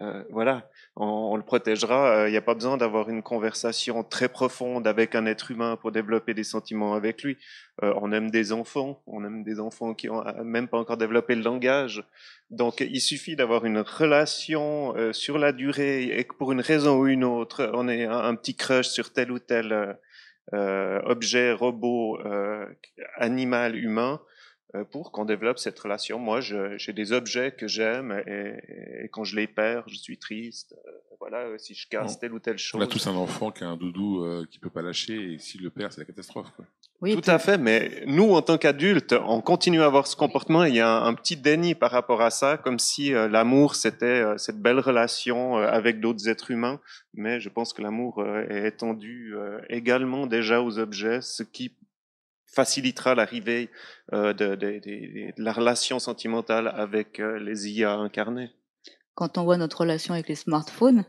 Euh, voilà, on, le protégera. Il n'y a pas besoin d'avoir une conversation très profonde avec un être humain pour développer des sentiments avec lui. Euh, on aime des enfants, on aime des enfants qui ont même pas encore développé le langage. Donc, il suffit d'avoir une relation euh, sur la durée et que pour une raison ou une autre, on ait un, petit crush sur tel ou tel objet, robot, animal, humain euh, pour qu'on développe cette relation. Moi, j'ai des objets que j'aime et, quand je les perds, je suis triste. Euh, voilà, si je casse telle ou telle chose. On a tous un enfant qui a un doudou euh, qui peut pas lâcher et s'il le perd, c'est la catastrophe. Quoi. Oui, Tout à fait, mais nous, en tant qu'adultes, on continue à avoir ce comportement. Il y a un, petit déni par rapport à ça, comme si l'amour, c'était cette belle relation avec d'autres êtres humains. Mais je pense que l'amour est étendu également déjà aux objets, ce qui facilitera l'arrivée euh, de, la relation sentimentale avec euh, les IA incarnés. Quand on voit notre relation avec les smartphones,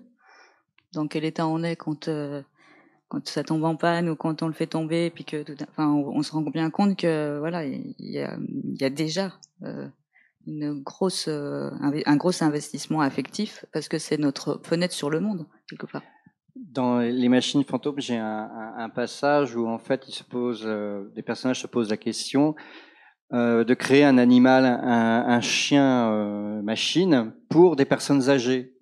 dans quel état on est quand, euh, quand ça tombe en panne ou quand on le fait tomber, puis que enfin, on, se rend bien compte que voilà, il y a déjà une grosse, un gros investissement affectif parce que c'est notre fenêtre sur le monde quelque part. Dans les machines fantômes, j'ai un, un, passage où en fait, il se pose, euh, des personnages se posent la question euh, de créer un animal, un, un chien euh, machine pour des personnes âgées.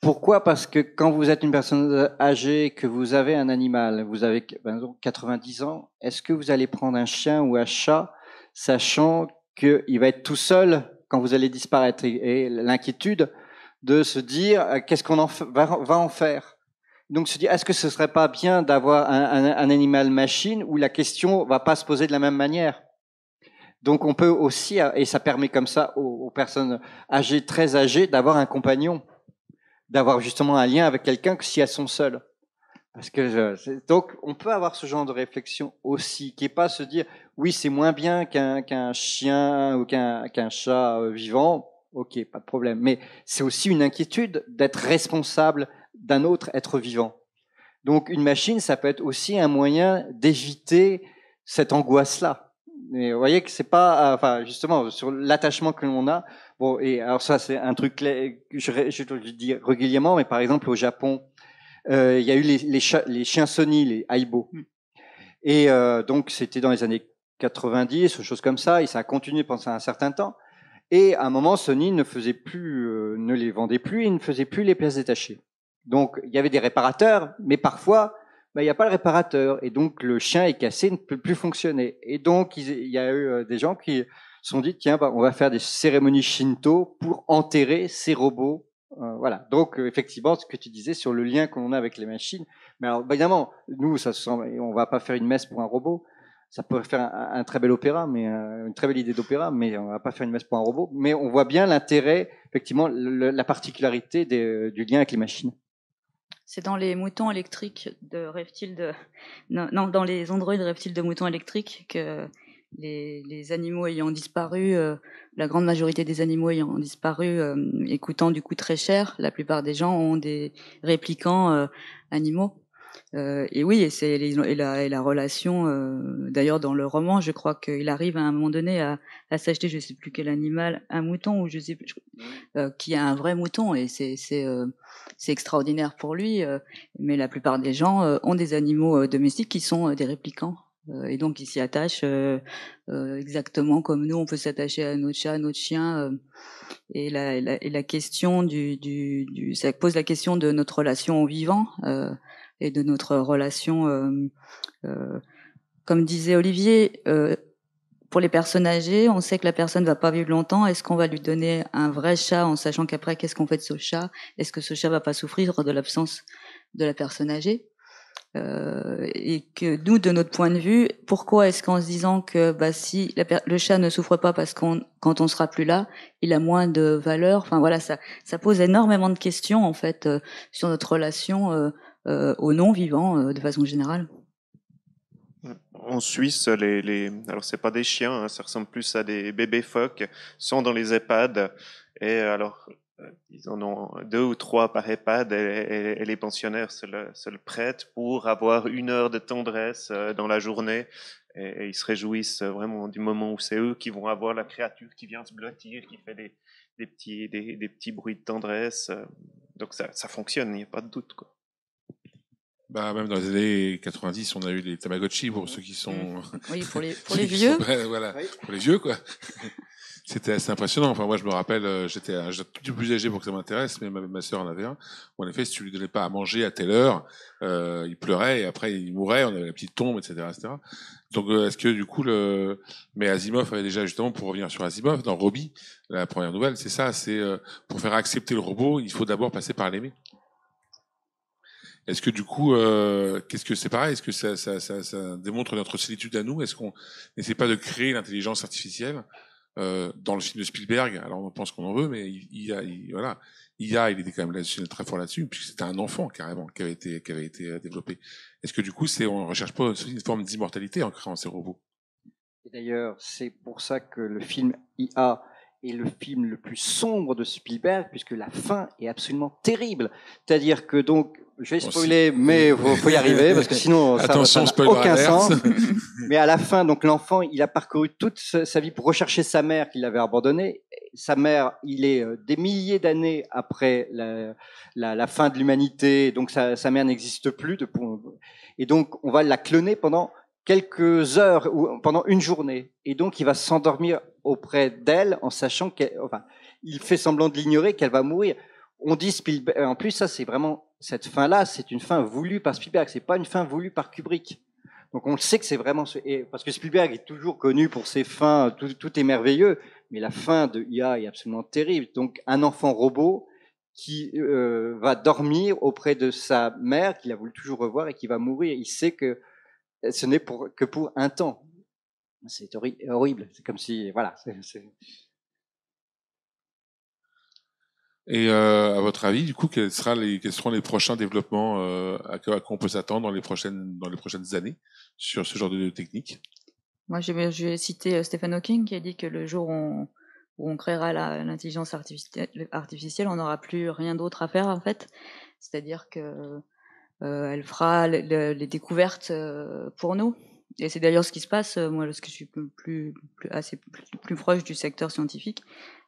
Pourquoi? Parce que quand vous êtes une personne âgée, que vous avez un animal, vous avez exemple 90 ans, est-ce que vous allez prendre un chien ou un chat, sachant qu'il va être tout seul quand vous allez disparaître? Et, l'inquiétude de se dire qu'est-ce qu'on en va en faire? Donc se dire, est-ce que ce serait pas bien d'avoir un, un, un, animal machine où la question va pas se poser de la même manière? Donc on peut aussi, et ça permet comme ça aux, personnes âgées, très âgées, d'avoir un compagnon, d'avoir justement un lien avec quelqu'un que si elles sont seules. Parce que donc on peut avoir ce genre de réflexion aussi, qui est pas se dire oui c'est moins bien qu'un qu'un chien ou qu'un qu'un chat euh, vivant, ok pas de problème, mais c'est aussi une inquiétude d'être responsable d'un autre être vivant. Donc une machine, ça peut être aussi un moyen d'éviter cette angoisse-là. Mais vous voyez que c'est pas, enfin justement sur l'attachement que l'on a. Bon, et alors ça c'est un truc que je, dis régulièrement, mais par exemple au Japon, euh, il y a eu les, les, les, chiens Sony, les Aibo, hmm. et euh, donc c'était dans les années 90, choses comme ça, et ça a continué pendant un certain temps. Et à un moment, Sony ne faisait plus, euh, ne les vendait plus, et ne faisait plus les pièces détachées. Donc il y avait des réparateurs, mais parfois bah, il n'y a pas le réparateur et donc le chien est cassé, ne peut plus fonctionner. Et donc il y a eu euh, des gens qui se sont dit tiens bah, on va faire des cérémonies shinto pour enterrer ces robots. Euh, voilà. Donc euh, effectivement ce que tu disais sur le lien qu'on a avec les machines. Mais alors bah, évidemment nous ça se on va pas faire une messe pour un robot. Ça peut faire un, très bel opéra, mais une très belle idée d'opéra, mais on va pas faire une messe pour un robot. Mais on voit bien l'intérêt, effectivement, la particularité du lien avec les machines. C'est dans les moutons électriques de reptiles non, dans les androïdes reptiles de moutons électriques que les, animaux ayant disparu, euh, la grande majorité des animaux ayant disparu, euh, et du coup très cher, la plupart des gens ont des réplicants euh, animaux. Euh, et oui, et c'est et la, et la relation. Euh, D'ailleurs, dans le roman, je crois qu'il arrive à un moment donné à, à s'acheter, je sais plus quel animal, un mouton ou je sais plus, euh, qui a un vrai mouton, et c'est c'est euh, extraordinaire pour lui. euh, mais la plupart des gens euh, ont des animaux domestiques qui sont des réplicants. Euh, et donc ils s'y attachent euh, euh, exactement comme nous, on peut s'attacher à notre chat, à notre chien. euh, et, la, et la, et la question du, du, du, ça pose la question de notre relation au vivant euh, et de notre relation, euh, euh, comme disait Olivier, euh, pour les personnes âgées, on sait que la personne va pas vivre longtemps. Est-ce qu'on va lui donner un vrai chat en sachant qu'après, qu'est-ce qu'on fait de ce chat? Est-ce que ce chat va pas souffrir de l'absence de la personne âgée? Euh, et que nous, de notre point de vue, pourquoi est-ce qu'en se disant que bah, si le chat ne souffre pas parce qu'on quand on sera plus là, il a moins de valeur? Enfin voilà, ça, ça pose énormément de questions en fait euh, sur notre relation euh, euh, au non-vivant euh, de façon générale. En Suisse, les, les... alors c'est pas des chiens, hein, ça ressemble plus à des bébés phoques, sont dans les EHPAD. Et alors, euh, ils en ont deux ou trois par EHPAD et, les pensionnaires se le, prêtent pour avoir une heure de tendresse dans la journée. Et, ils se réjouissent vraiment du moment où c'est eux qui vont avoir la créature qui vient se blottir, qui fait des, petits, des, petits bruits de tendresse. Donc ça, ça fonctionne, il n'y a pas de doute. Quoi. Bah, même dans les années 90, on a eu les Tamagotchi pour ceux qui sont. Oui, pour les pour les vieux. sont- voilà, Oui. pour les vieux, quoi. C'était assez impressionnant. Enfin, moi, je me rappelle, euh, j'étais un j'étais un petit peu plus âgé pour que ça m'intéresse, mais ma, ma sœur en avait un. En effet, si tu lui donnais pas à manger à telle heure, euh, il pleurait et après il mourait. On avait la petite tombe, etc., etc. Donc, euh, est-ce que du coup, le, mais Asimov avait déjà justement pour revenir sur Asimov dans Robbie, la première nouvelle, c'est ça, c'est euh, pour faire accepter le robot, il faut d'abord passer par l'aimer. Est-ce que du coup, euh, qu'est-ce que c'est pareil? Est-ce que ça, ça, ça, ça démontre notre solitude à nous? Est-ce qu'on n'essaie pas de créer l'intelligence artificielle euh, dans le film de Spielberg? Alors on pense qu'on en veut, mais il, a, il- voilà, IA, il était quand même là-dessus, très fort là-dessus, puisque c'était un enfant carrément qui avait été, qui avait été euh, développé. Est-ce que du coup, c'est, on recherche pas une forme d'immortalité en créant ces robots? Et d'ailleurs, c'est pour ça que le film IA est le film le plus sombre de Spielberg, puisque la fin est absolument terrible. C'est-à-dire que donc, je vais spoiler, mais faut, faut y arriver, parce que sinon, ça n'a aucun sens. Mais à la fin, donc l'enfant, il a parcouru toute sa vie pour rechercher sa mère qu'il avait abandonnée. Sa mère, il est euh, des milliers d'années après la, la, la fin de l'humanité, donc sa, sa mère n'existe plus. De, et donc, on va la cloner pendant quelques heures ou pendant une journée. Et donc, il va s'endormir auprès d'elle en sachant qu'elle, enfin, il fait semblant de l'ignorer, qu'elle va mourir. On dit Spielberg, en plus, ça, c'est vraiment, cette fin-là, c'est une fin voulue par Spielberg. C'est pas une fin voulue par Kubrick. Donc, on le sait que c'est vraiment, parce que Spielberg est toujours connu pour ses fins, tout, est merveilleux, mais la fin de IA est absolument terrible. Donc, un enfant robot qui euh, va dormir auprès de sa mère, qu'il a voulu toujours revoir et qui va mourir. Il sait que ce n'est que pour un temps. C'est horri- horrible. C'est comme si, voilà. Et euh, à votre avis, du coup, quels, seront les prochains développements euh, à quoi on peut s'attendre dans les prochaines dans les prochaines années sur ce genre de technique? Moi, je vais, citer euh, Stephen Hawking qui a dit que le jour où on, créera l'intelligence artificielle, on n'aura plus rien d'autre à faire en fait. C'est-à-dire que euh, elle fera le- le- les découvertes euh, pour nous. Et c'est d'ailleurs ce qui se passe. Moi, lorsque je suis plus, assez plus, proche du secteur scientifique,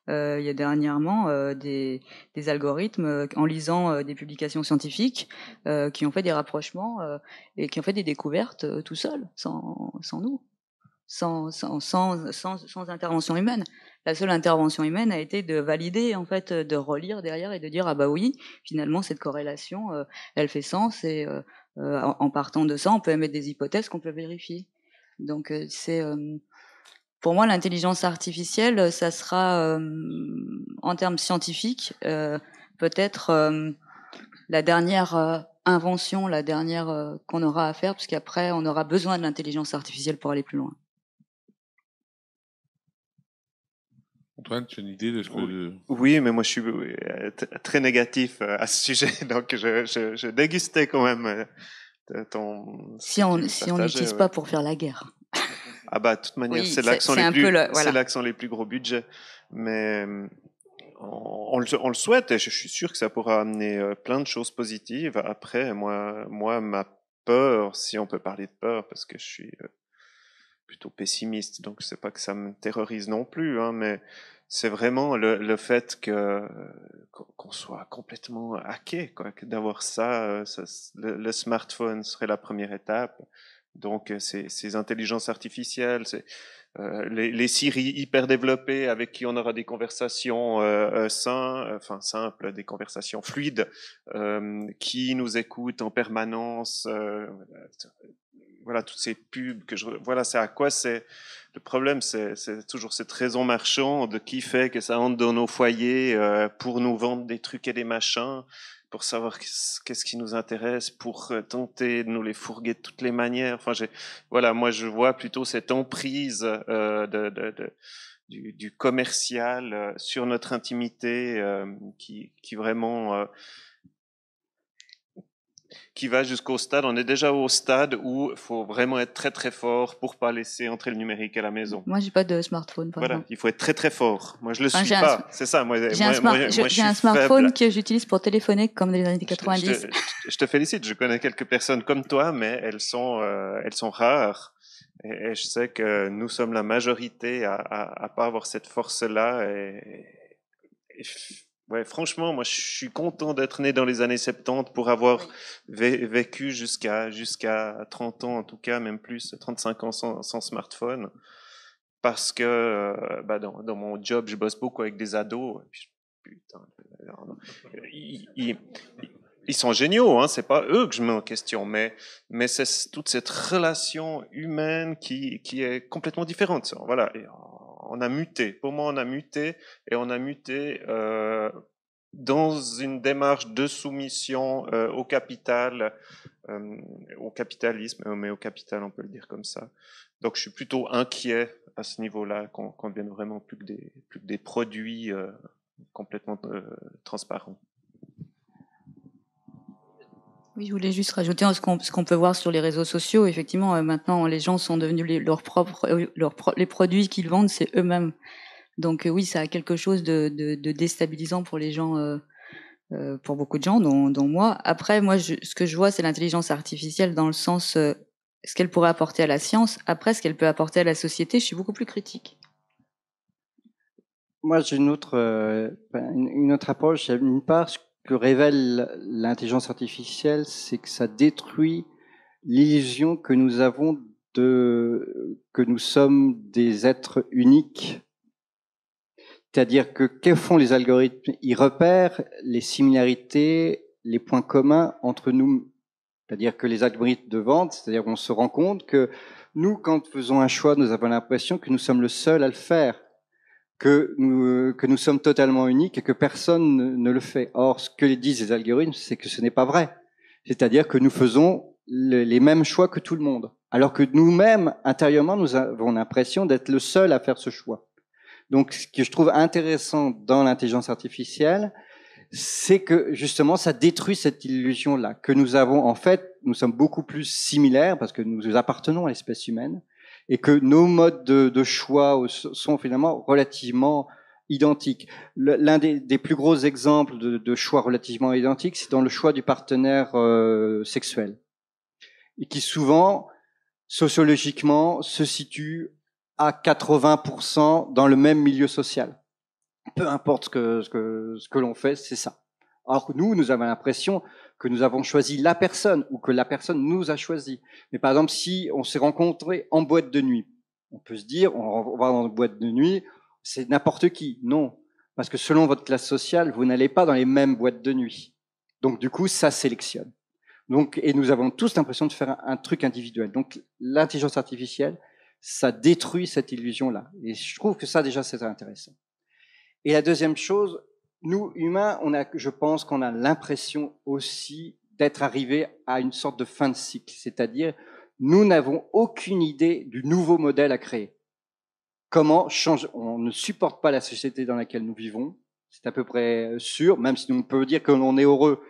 il y a dernièrement euh, des, des algorithmes euh, en lisant euh, des publications scientifiques euh, qui ont fait des rapprochements euh, et qui ont fait des découvertes euh, tout seuls, sans, sans nous sans, sans, sans, sans, intervention humaine. La seule intervention humaine a été de valider, en fait, euh, de relire derrière et de dire ah bah oui, finalement cette corrélation, euh, elle fait sens et euh, euh, en, partant de ça, on peut émettre des hypothèses qu'on peut vérifier. Donc euh, c'est euh, pour moi l'intelligence artificielle, euh, ça sera euh, en termes scientifiques euh, peut-être euh, la dernière euh, invention, la dernière euh, qu'on aura à faire, parce qu'après on aura besoin de l'intelligence artificielle pour aller plus loin. Antoine, tu as une idée de ce que Oui, mais moi je suis très négatif à ce sujet, donc je, je, je dégustais quand même ton. Si on si n'utilise ouais. pas pour faire la guerre. Ah bah de toute manière, Oui, c'est là c'est- que sont c'est les plus, le- c'est voilà. là que sont les plus gros budgets. Mais euh, on, on le, on le souhaite et je suis sûr que ça pourra amener euh, plein de choses positives. Après, moi, moi, ma peur, si on peut parler de peur, parce que je suis euh, plutôt pessimiste, donc sais pas que ça me terrorise non plus, hein, mais c'est vraiment le, le, fait que qu'on soit complètement hacké, quoi, que d'avoir ça, ça le, smartphone serait la première étape. Donc euh, ces, ces intelligences artificielles, c'est euh, les, les Siri hyper développées avec qui on aura des conversations euh, euh enfin simples, des conversations fluides, euh, qui nous écoutent en permanence. voilà toutes ces pubs que je voilà c'est à quoi c'est le problème c'est toujours cette raison marchande qui fait que ça entre dans nos foyers pour nous vendre des trucs et des machins pour savoir qu'est-ce qui nous intéresse, pour euh, tenter de nous les fourguer de toutes les manières. Enfin, voilà, moi je vois plutôt cette emprise euh, du, commercial euh, sur notre intimité qui, qui vraiment qui va jusqu'au stade. On est déjà au stade où il faut vraiment être très très fort pour pas laisser entrer le numérique à la maison. Moi, j'ai pas de smartphone. Par voilà, exemple. il faut être très très fort. Moi, je le suis pas. C'est ça. Moi, j'ai un, smart... un, smartphone que j'utilise pour téléphoner comme dans les années 90. Je, je, te, je, te, félicite. Je connais quelques personnes comme toi, mais elles sont euh, elles sont rares. Et, et, je sais que nous sommes la majorité à, à, à pas avoir cette force-là. Et, et Ouais, franchement, moi, je suis content d'être né dans les années 70 pour avoir vécu jusqu'à jusqu'à 30 ans, en tout cas, même plus, 35 ans sans, sans smartphone. Parce que euh, bah, dans, dans, mon job, je bosse beaucoup avec des ados. putain, ils, ils, ils, sont géniaux, hein, c'est pas eux que je mets en question, mais, mais c'est toute cette relation humaine qui, qui est complètement différente. Voilà. Et, on a muté. Pour moi, on a muté et on a muté euh, dans une démarche de soumission euh, au capital, euh, au capitalisme, mais au capital, on peut le dire comme ça. Donc, je suis plutôt inquiet à ce niveau-là qu'on qu devienne vraiment plus que des, produits complètement transparents. Oui, je voulais juste rajouter ce qu'on qu peut voir sur les réseaux sociaux. Effectivement, euh, maintenant, les gens sont devenus leurs propres, euh, leurs les produits qu'ils vendent, c'est eux-mêmes. Donc euh, oui, ça a quelque chose de, déstabilisant pour les gens, pour beaucoup de gens, dont, moi. Après, moi, ce que je vois, c'est l'intelligence artificielle dans le sens ce qu'elle pourrait apporter à la science. Après, ce qu'elle peut apporter à la société, je suis beaucoup plus critique. Moi, j'ai une autre, une autre approche. D'une part, que révèle l'intelligence artificielle, c'est que ça détruit l'illusion que nous avons de que nous sommes des êtres uniques. C'est-à-dire que que font les algorithmes? Ils repèrent les similarités, les points communs entre nous. C'est-à-dire que les algorithmes de vente, c'est-à-dire qu'on se rend compte que nous, quand faisons un choix, nous avons l'impression que nous sommes le seul à le faire que nous, que nous sommes totalement uniques et que personne ne, le fait. Or, ce que disent les algorithmes, c'est que ce n'est pas vrai. C'est-à-dire que nous faisons le, les mêmes choix que tout le monde. Alors que nous-mêmes, intérieurement, nous avons l'impression d'être le seul à faire ce choix. Donc, ce que je trouve intéressant dans l'intelligence artificielle, c'est que justement, ça détruit cette illusion-là, que nous avons, en fait, nous sommes beaucoup plus similaires parce que nous appartenons à l'espèce humaine, et que nos modes de, choix sont finalement relativement identiques. L'un des, plus gros exemples de, de choix relativement identiques, c'est dans le choix du partenaire euh, sexuel, et qui souvent, sociologiquement, se situe à 80% dans le même milieu social. Peu importe ce que, ce que, ce que l'on fait, c'est ça. Que nous, nous avons l'impression que nous avons choisi la personne ou que la personne nous a choisi. Mais par exemple, si on s'est rencontré en boîte de nuit, on peut se dire, on va dans une boîte de nuit, c'est n'importe qui. Non. Parce que selon votre classe sociale, vous n'allez pas dans les mêmes boîtes de nuit. Donc, du coup, ça sélectionne. Donc, et nous avons tous l'impression de faire un, un truc individuel. Donc, l'intelligence artificielle, ça détruit cette illusion-là. Et je trouve que ça, déjà, c'est intéressant. Et la deuxième chose, nous, humains, je pense qu'on a l'impression aussi d'être arrivés à une sorte de fin de cycle. C'est-à-dire, nous n'avons aucune idée du nouveau modèle à créer. Comment changer On ne supporte pas la société dans laquelle nous vivons. C'est à peu près sûr, même si on peut dire que l'on est heureux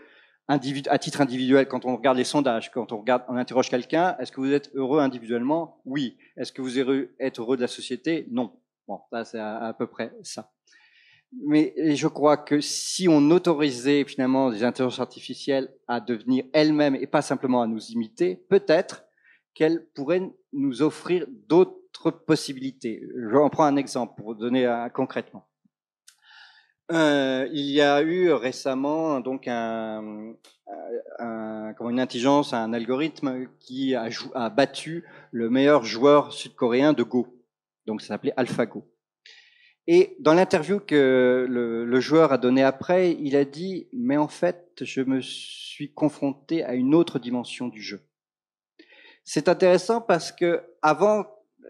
à titre individuel quand on regarde les sondages, quand on regarde, on interroge quelqu'un, est-ce que vous êtes heureux individuellement? Oui. Est-ce que vous êtes heureux de la société? Non. Bon, ça c'est à peu près ça Mais je crois que si on autorisait finalement des intelligences artificielles à devenir elles-mêmes et pas simplement à nous imiter, peut-être qu'elles pourraient nous offrir d'autres possibilités. Je en prends un exemple pour donner concrètement. Euh, il y a eu récemment donc une intelligence, un algorithme qui a battu le meilleur joueur sud-coréen de Go. Donc ça s'appelait AlphaGo. Et dans l'interview que le, joueur a donné après, il a dit mais en fait je me suis confronté à une autre dimension du jeu. C'est intéressant parce que avant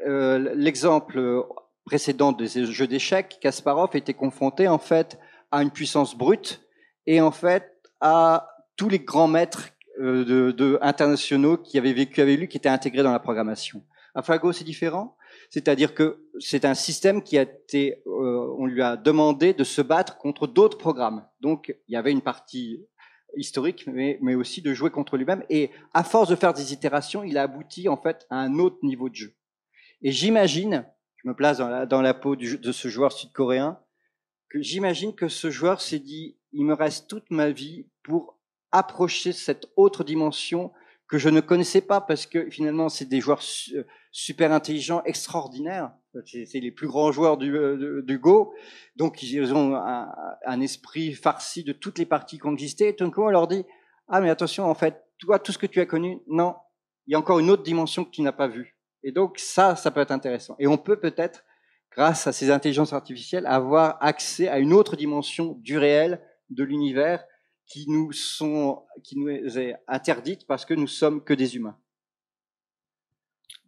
euh, l'exemple précédent des jeux d'échecs, Kasparov était confronté en fait à une puissance brute et en fait à tous les grands maîtres euh, internationaux qui avaient vécu avec lui, qui étaient intégrés dans la programmation. À Fago, c'est différent? C'est-à-dire que c'est un système qui a été, euh, on lui a demandé de se battre contre d'autres programmes. Donc, il y avait une partie historique, mais, aussi de jouer contre lui-même. Et à force de faire des itérations, il a abouti en fait à un autre niveau de jeu. Et j'imagine, je me place dans la, peau de ce joueur sud-coréen, que j'imagine que ce joueur s'est dit, il me reste toute ma vie pour approcher cette autre dimension que je ne connaissais pas parce que finalement c'est des joueurs euh, super intelligents, extraordinaires. C'est les plus grands joueurs du, euh, du, Go. Donc ils ont un, un, esprit farci de toutes les parties qui ont existé. Et tout on leur dit ah mais attention en fait toi tout ce que tu as connu non il y a encore une autre dimension que tu n'as pas vue. Et donc ça ça peut être intéressant. Et on peut peut-être grâce à ces intelligences artificielles avoir accès à une autre dimension du réel de l'univers qui nous sont, qui nous est interdite parce que nous sommes que des humains.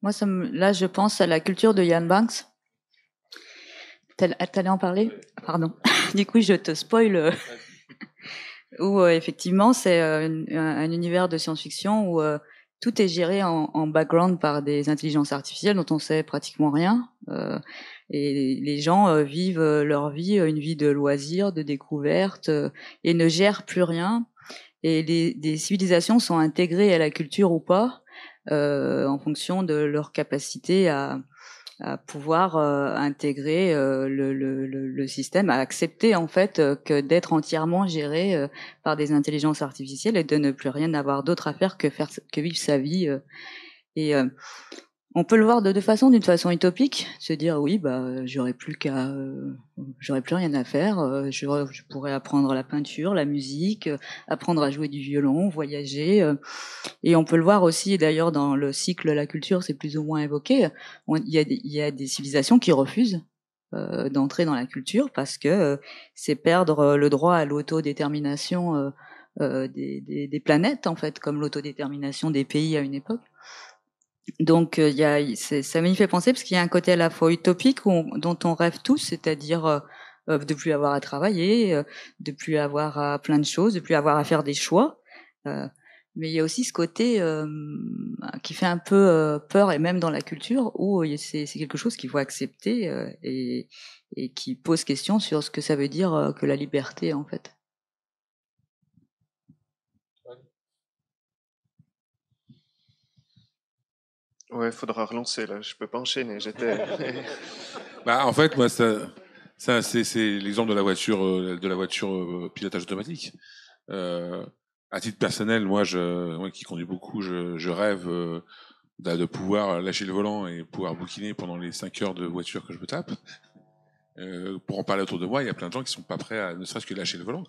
Moi, ça me, là, je pense à la culture de Yann Banks. T'allais en parler? Pardon. du coup, je te spoil. Euh, où euh, effectivement, c'est euh, un, univers de science-fiction où tout est géré en, en, background par des intelligences artificielles dont on sait pratiquement rien. Et les gens vivent leur vie, une vie de loisirs, de découverte, et ne gèrent plus rien. Et les, des civilisations sont intégrées à la culture ou pas, en fonction de leur capacité à, à pouvoir euh, intégrer euh, le, le, le, système, à accepter en fait que d'être entièrement géré par des intelligences artificielles et de ne plus rien avoir d'autre à faire que faire que vivre sa vie. et on peut le voir de deux façons, d'une façon utopique, se dire oui, bah j'aurais plus qu'à, euh, j'aurais plus rien à faire, euh, je, je, pourrais apprendre la peinture, la musique, euh, apprendre à jouer du violon, voyager, et on peut le voir aussi d'ailleurs dans le cycle la culture, c'est plus ou moins évoqué. Il y, a des, civilisations qui refusent d'entrer dans la culture parce que c'est perdre le droit à l'autodétermination des planètes en fait, comme l'autodétermination des pays à une époque. Donc, euh, il y a, ça m'y fait penser parce qu'il y a un côté à la fois utopique dont on rêve tous, c'est-à-dire euh, euh, de plus avoir à travailler, de plus avoir à plein de choses, de plus avoir à faire des choix. mais il y a aussi ce côté qui fait un peu peur, et même dans la culture, où c'est quelque chose qu'il faut accepter et, et qui pose question sur ce que ça veut dire que la liberté, en fait. Ouais, faudra relancer là. Je peux pas enchaîner. J'étais. bah, en fait, moi, ça, ça c'est l'exemple de la voiture, euh, de la voiture euh, pilotage automatique. Euh, à titre personnel, moi, je, moi qui conduis beaucoup, je, rêve euh, de pouvoir lâcher le volant et pouvoir bouquiner pendant les 5 heures de voiture que je me tape. Pour en parler autour de moi, il y a plein de gens qui sont pas prêts à ne serait-ce que lâcher le volant.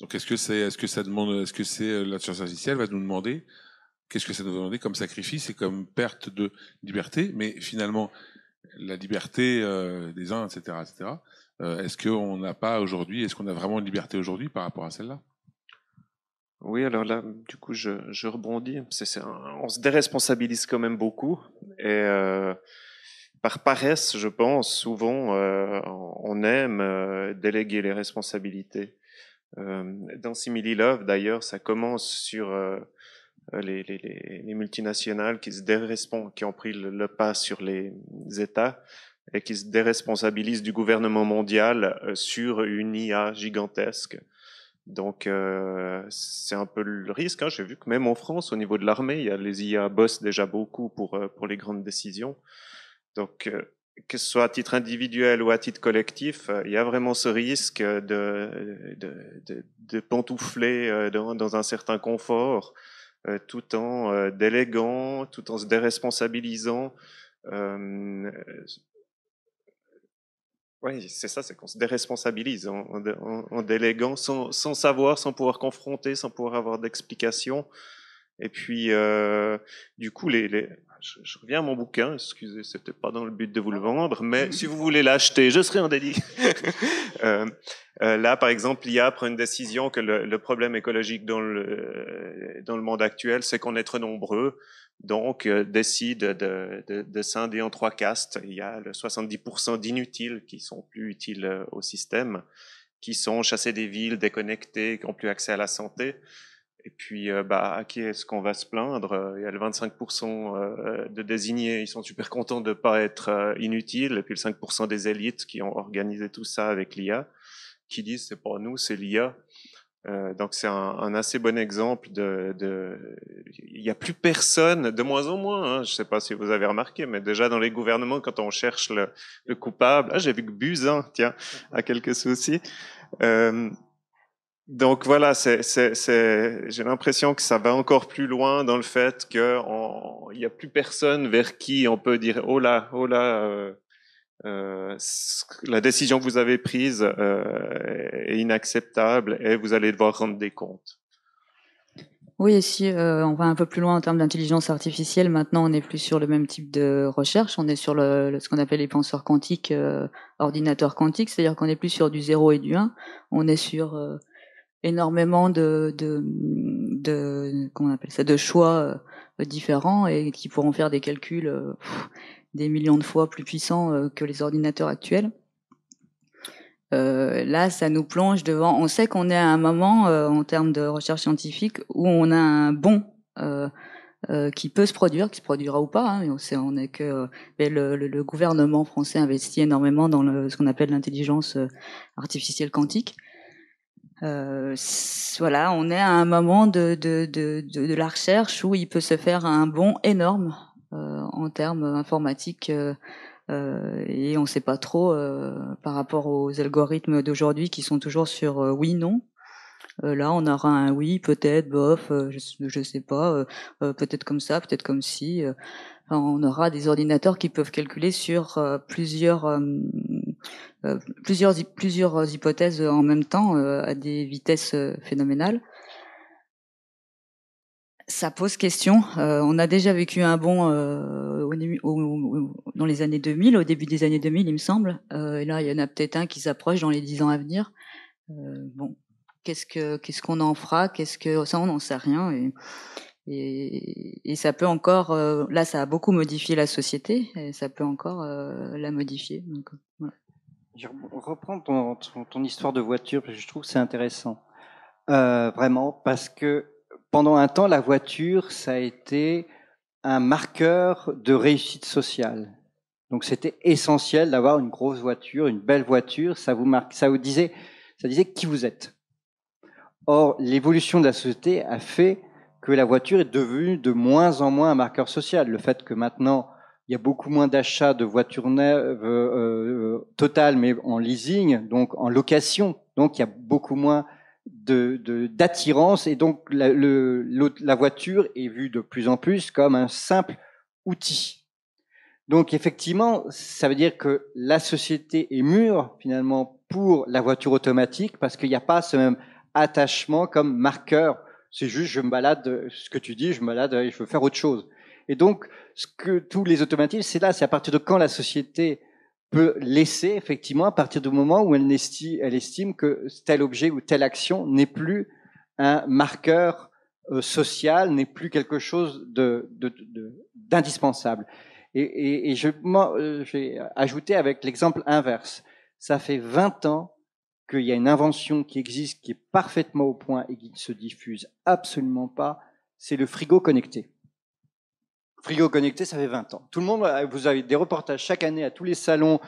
Donc, est-ce que c'est, est-ce ça demande, est-ce que c'est l'intelligence artificielle va nous demander qu'est-ce que ça nous demandait comme sacrifice et comme perte de liberté Mais finalement, la liberté euh, des uns, etc., etc. Euh, est-ce qu'on n'a pas aujourd'hui, est-ce qu'on a vraiment une liberté aujourd'hui par rapport à celle-là? Oui, alors là, du coup, je, rebondis. On se déresponsabilise quand même beaucoup et euh, par paresse, je pense, souvent, on aime déléguer les responsabilités. Dans Simili Love, d'ailleurs, ça commence sur les, les, les, multinationales qui se qui ont pris le, pas sur les États et qui se déresponsabilisent du gouvernement mondial euh, sur une IA gigantesque. Donc euh, c'est un peu le risque. Hein. J'ai vu que même en France, au niveau de l'armée, il y a les IA bossent déjà beaucoup pour pour les grandes décisions. Donc que ce soit à titre individuel ou à titre collectif, il y a vraiment ce risque de, de, de, de pantoufler dans, dans, un certain confort, tout en déléguant, tout en se déresponsabilisant. Oui, c'est ça, c'est qu'on se déresponsabilise en, en, déléguant sans, sans, savoir, sans pouvoir confronter, sans pouvoir avoir d'explication. Et puis, euh, du coup, les, les je, reviens à mon bouquin, excusez, c'était pas dans le but de vous le vendre, mais si vous voulez l'acheter, je serai en délit. euh, euh, là, par exemple, l'IA prend une décision que le, le, problème écologique dans le, dans le monde actuel, c'est qu'on est trop nombreux donc euh, décide de, de, de, scinder en trois castes. Il y a le 70% d'inutiles qui sont plus utiles au système, qui sont chassés des villes, déconnectés, qui n'ont plus accès à la santé. Et puis, euh, bah, à qui est-ce qu'on va se plaindre? Il y a le 25% de désignés, ils sont super contents de ne pas être inutiles, et puis le 5% des élites qui ont organisé tout ça avec l'IA, qui disent c'est pas nous, c'est l'IA. Euh, donc c'est un, assez bon exemple de, il n'y a plus personne, de moins en moins. Hein, je ne sais pas si vous avez remarqué, mais déjà dans les gouvernements, quand on cherche le, le coupable, ah, j'ai vu que Buzyn, tiens, a quelques soucis. Euh, donc voilà, c'est, j'ai l'impression que ça va encore plus loin dans le fait qu'il n'y a plus personne vers qui on peut dire oh là, oh là. Euh, euh, la décision que vous avez prise euh, est inacceptable et vous allez devoir rendre des comptes. Oui, et si euh, on va un peu plus loin en termes d'intelligence artificielle, maintenant on n'est plus sur le même type de recherche, on est sur le, ce qu'on appelle les penseurs quantiques, euh, ordinateurs quantiques, c'est-à-dire qu'on n'est plus sur du 0 et du 1, on est sur euh, énormément de, de, de, appelle ça, de choix différents et qui pourront faire des calculs des millions de fois plus puissants euh, que les ordinateurs actuels. Euh, là, ça nous plonge devant. On sait qu'on est à un moment euh, en termes de recherche scientifique où on a un bon euh, euh, qui peut se produire, qui se produira ou pas. Hein, on sait, on est que le, gouvernement français investit énormément dans ce qu'on appelle l'intelligence artificielle quantique. Voilà, on est à un moment de, de, de, de, la recherche où il peut se faire un bond énorme euh, en termes informatiques. Euh, euh, et on ne sait pas trop par rapport aux algorithmes d'aujourd'hui qui sont toujours sur oui non. là, on aura un oui, peut-être, bof, je, ne sais pas, peut-être comme ça, peut-être comme si. on aura des ordinateurs qui peuvent calculer sur plusieurs plusieurs plusieurs hypothèses en même temps à des vitesses phénoménales ça pose question. Euh, on a déjà vécu un bond euh, dans les années 2000, au début des années 2000, il me semble. Euh, et là, il y en a peut-être un qui s'approche dans les dix ans à venir. Euh, bon, qu'est-ce que qu'est-ce qu'on en fera? Qu'est-ce que ça, on n'en sait rien. Et, et, ça peut encore. Euh, là, ça a beaucoup modifié la société. Et ça peut encore euh, la modifier. Voilà. Je reprends ton, histoire de voiture parce que je trouve que c'est intéressant. vraiment, parce que pendant un temps, la voiture, ça a été un marqueur de réussite sociale. Donc c'était essentiel d'avoir une grosse voiture, une belle voiture, ça vous marque, ça vous disait, ça disait qui vous êtes. Or, l'évolution de la société a fait que la voiture est devenue de moins en moins un marqueur social. Le fait que maintenant, il y a beaucoup moins d'achats de voitures neuves euh, euh, totales, mais en leasing, donc en location. Donc il y a beaucoup moins de d'attirance et donc la, le, la voiture est vue de plus en plus comme un simple outil. Donc effectivement, ça veut dire que la société est mûre finalement pour la voiture automatique parce qu'il n'y a pas ce même attachement comme marqueur. C'est juste je me balade, ce que tu dis, je me balade, je veux faire autre chose. Et donc ce que tous les automatismes, c'est là, c'est à partir de quand la société peut laisser effectivement à partir du moment où elle estime, elle estime que tel objet ou telle action n'est plus un marqueur euh, social, n'est plus quelque chose d'indispensable. De, de, et, et, et, je, moi, euh, j'ai ajouté avec l'exemple inverse. Ça fait 20 ans qu'il y a une invention qui existe, qui est parfaitement au point et qui ne se diffuse absolument pas, c'est le frigo connecté. Frigo connecté, ça fait 20 ans. Tout le monde, euh, vous avez des reportages chaque année à tous les salons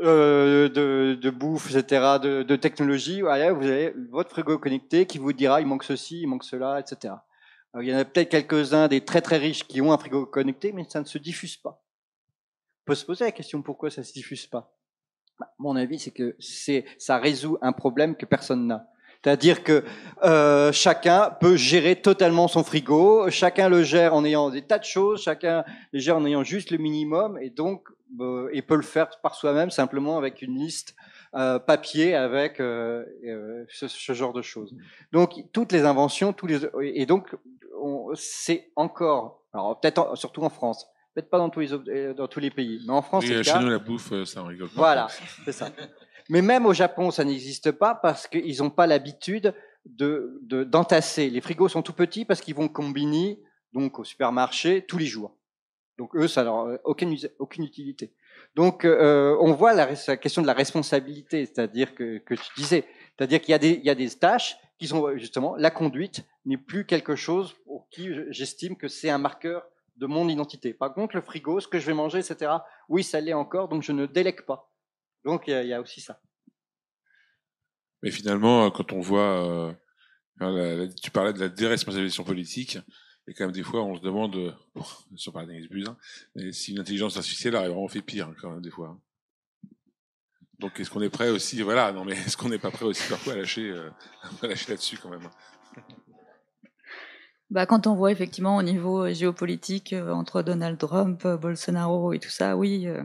euh, de, de, bouffe, etc., de, de technologie. Voilà, vous avez votre frigo connecté qui vous dira il manque ceci, il manque cela, etc. Alors, il y en a peut-être quelques-uns des très très riches qui ont un frigo connecté, mais ça ne se diffuse pas. peut se poser la question pourquoi ça se diffuse pas? Bah, mon avis, c'est que ça résout un problème que personne n'a. C'est-à-dire que euh, chacun peut gérer totalement son frigo, chacun le gère en ayant des tas de choses, chacun le gère en ayant juste le minimum, et donc euh, et peut le faire par soi-même simplement avec une liste euh, papier avec euh, ce, ce, genre de choses. Donc toutes les inventions, tous les et donc c'est encore, alors peut-être surtout en France, peut-être pas dans tous les dans tous les pays, mais en France oui, chez cas. nous la bouffe, ça rigole pas. Voilà, c'est ça. Mais même au Japon, ça n'existe pas parce qu'ils n'ont pas l'habitude de, de, d'entasser. Les frigos sont tout petits parce qu'ils vont combiner donc au supermarché tous les jours. Donc eux, ça n'a aucune, aucune utilité. Donc euh, on voit la, la, question de la responsabilité, c'est-à-dire que, que tu disais, c'est-à-dire qu'il y a des, il y a des tâches qui sont justement la conduite n'est plus quelque chose pour qui j'estime que c'est un marqueur de mon identité. Par contre, le frigo, ce que je vais manger, etc. Oui, ça l'est encore, donc je ne délègue pas. Donc il y, y, a aussi ça. Mais finalement, quand on voit, euh, la, la, tu parlais de la déresponsabilisation politique, et quand même des fois, on se demande, bon, sur parler d'Agnès Buzyn, mais si une intelligence artificielle a vraiment fait pire hein, quand même des fois. Hein. Donc est-ce qu'on est prêt aussi, voilà, non mais est-ce qu'on n'est pas prêt aussi parfois à lâcher, euh, à lâcher là-dessus quand même bah, quand on voit effectivement au niveau géopolitique euh, entre Donald Trump, Bolsonaro et tout ça, oui. Euh,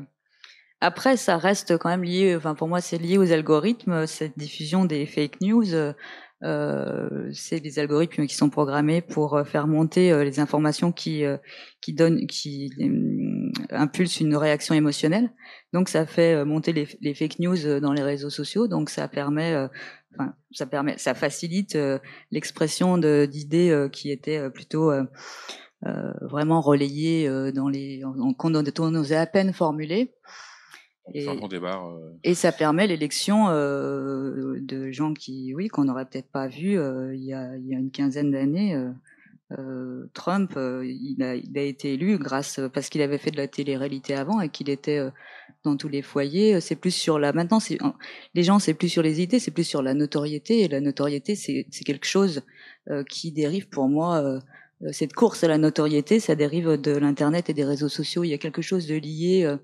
après, ça reste quand même lié, enfin pour moi c'est lié aux algorithmes, cette diffusion des fake news. Euh, c'est des algorithmes qui sont programmés pour faire monter euh, les informations qui euh, qui donnent, qui euh, impulsent une réaction émotionnelle. Donc ça fait monter les, fake news dans les réseaux sociaux. Donc ça permet, enfin ça permet, ça facilite l'expression d'idées qui étaient plutôt vraiment relayées dans les, qu'on osait à peine formuler. Et, euh... et, ça permet l'élection euh, de gens qui, oui, qu'on n'aurait peut-être pas vu euh, il, y a, il, y a, une quinzaine d'années. Trump, il a, il, a, été élu grâce parce qu'il avait fait de la télé-réalité avant et qu'il était dans tous les foyers. C'est plus sur la. Maintenant, les gens, c'est plus sur les idées, c'est plus sur la notoriété. Et la notoriété, c'est quelque chose qui dérive pour moi cette course à la notoriété, ça dérive de l'internet et des réseaux sociaux. Il y a quelque chose de lié.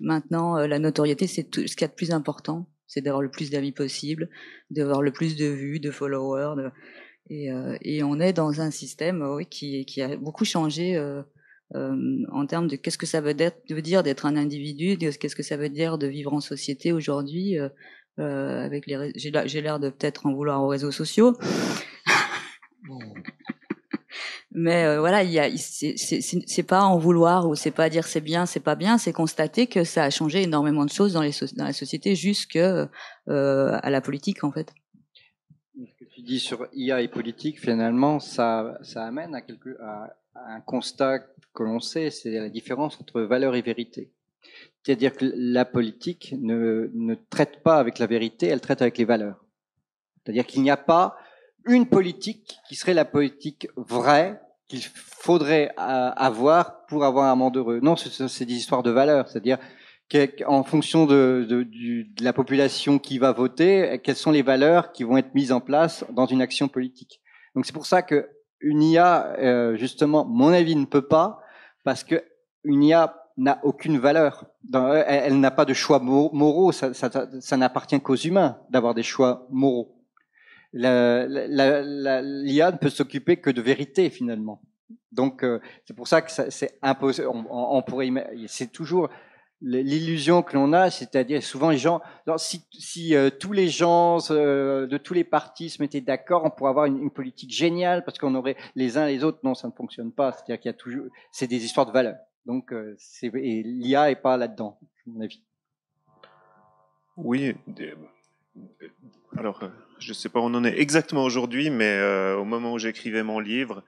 Euh, maintenant, euh, la notoriété, c'est ce qu'il y a de plus important, c'est d'avoir le plus d'amis possible, d'avoir le plus de vues, de followers. De... Et, euh, et, on est dans un système oui, qui, qui a beaucoup changé euh, en termes de qu'est-ce que ça veut, veut dire d'être un individu, qu'est-ce que ça veut dire de vivre en société aujourd'hui. avec les, j'ai l'air de peut-être en vouloir aux réseaux sociaux. Mais euh, voilà, il y c'est pas en vouloir ou c'est pas dire c'est bien, c'est pas bien, c'est constater que ça a changé énormément de choses dans, la société jusque euh, à la politique en fait. Ce que tu dis sur IA et politique, finalement, ça, amène à, un constat que l'on sait, c'est la différence entre valeur et vérité. C'est-à-dire que la politique ne traite pas avec la vérité, elle traite avec les valeurs. C'est-à-dire qu'il n'y a pas une politique qui serait la politique vraie qu'il faudrait euh, avoir pour avoir un monde heureux. Non, c'est des histoires de valeurs, c'est-à-dire qu'en fonction de, de, de, la population qui va voter, quelles sont les valeurs qui vont être mises en place dans une action politique. Donc c'est pour ça que une IA, euh, justement, mon avis ne peut pas, parce que une IA n'a aucune valeur. elle, elle n'a pas de choix moraux. Ça, ça, ça n'appartient qu'aux humains d'avoir des choix moraux l'IA ne peut s'occuper que de vérité finalement. Donc euh, c'est pour ça que c'est imposé. On, pourrait, c'est toujours l'illusion que l'on a, c'est-à-dire souvent les gens, si, euh, tous les gens euh, de tous les partis se mettaient d'accord, on pourrait avoir une, politique géniale parce qu'on aurait les uns les autres. Non, ça ne fonctionne pas. C'est-à-dire qu'il y a toujours, c'est des histoires de valeur. Donc l'IA est pas là-dedans, à mon avis. Oui. Alors, je ne sais pas où on en est exactement aujourd'hui, mais euh, au moment où j'écrivais mon livre,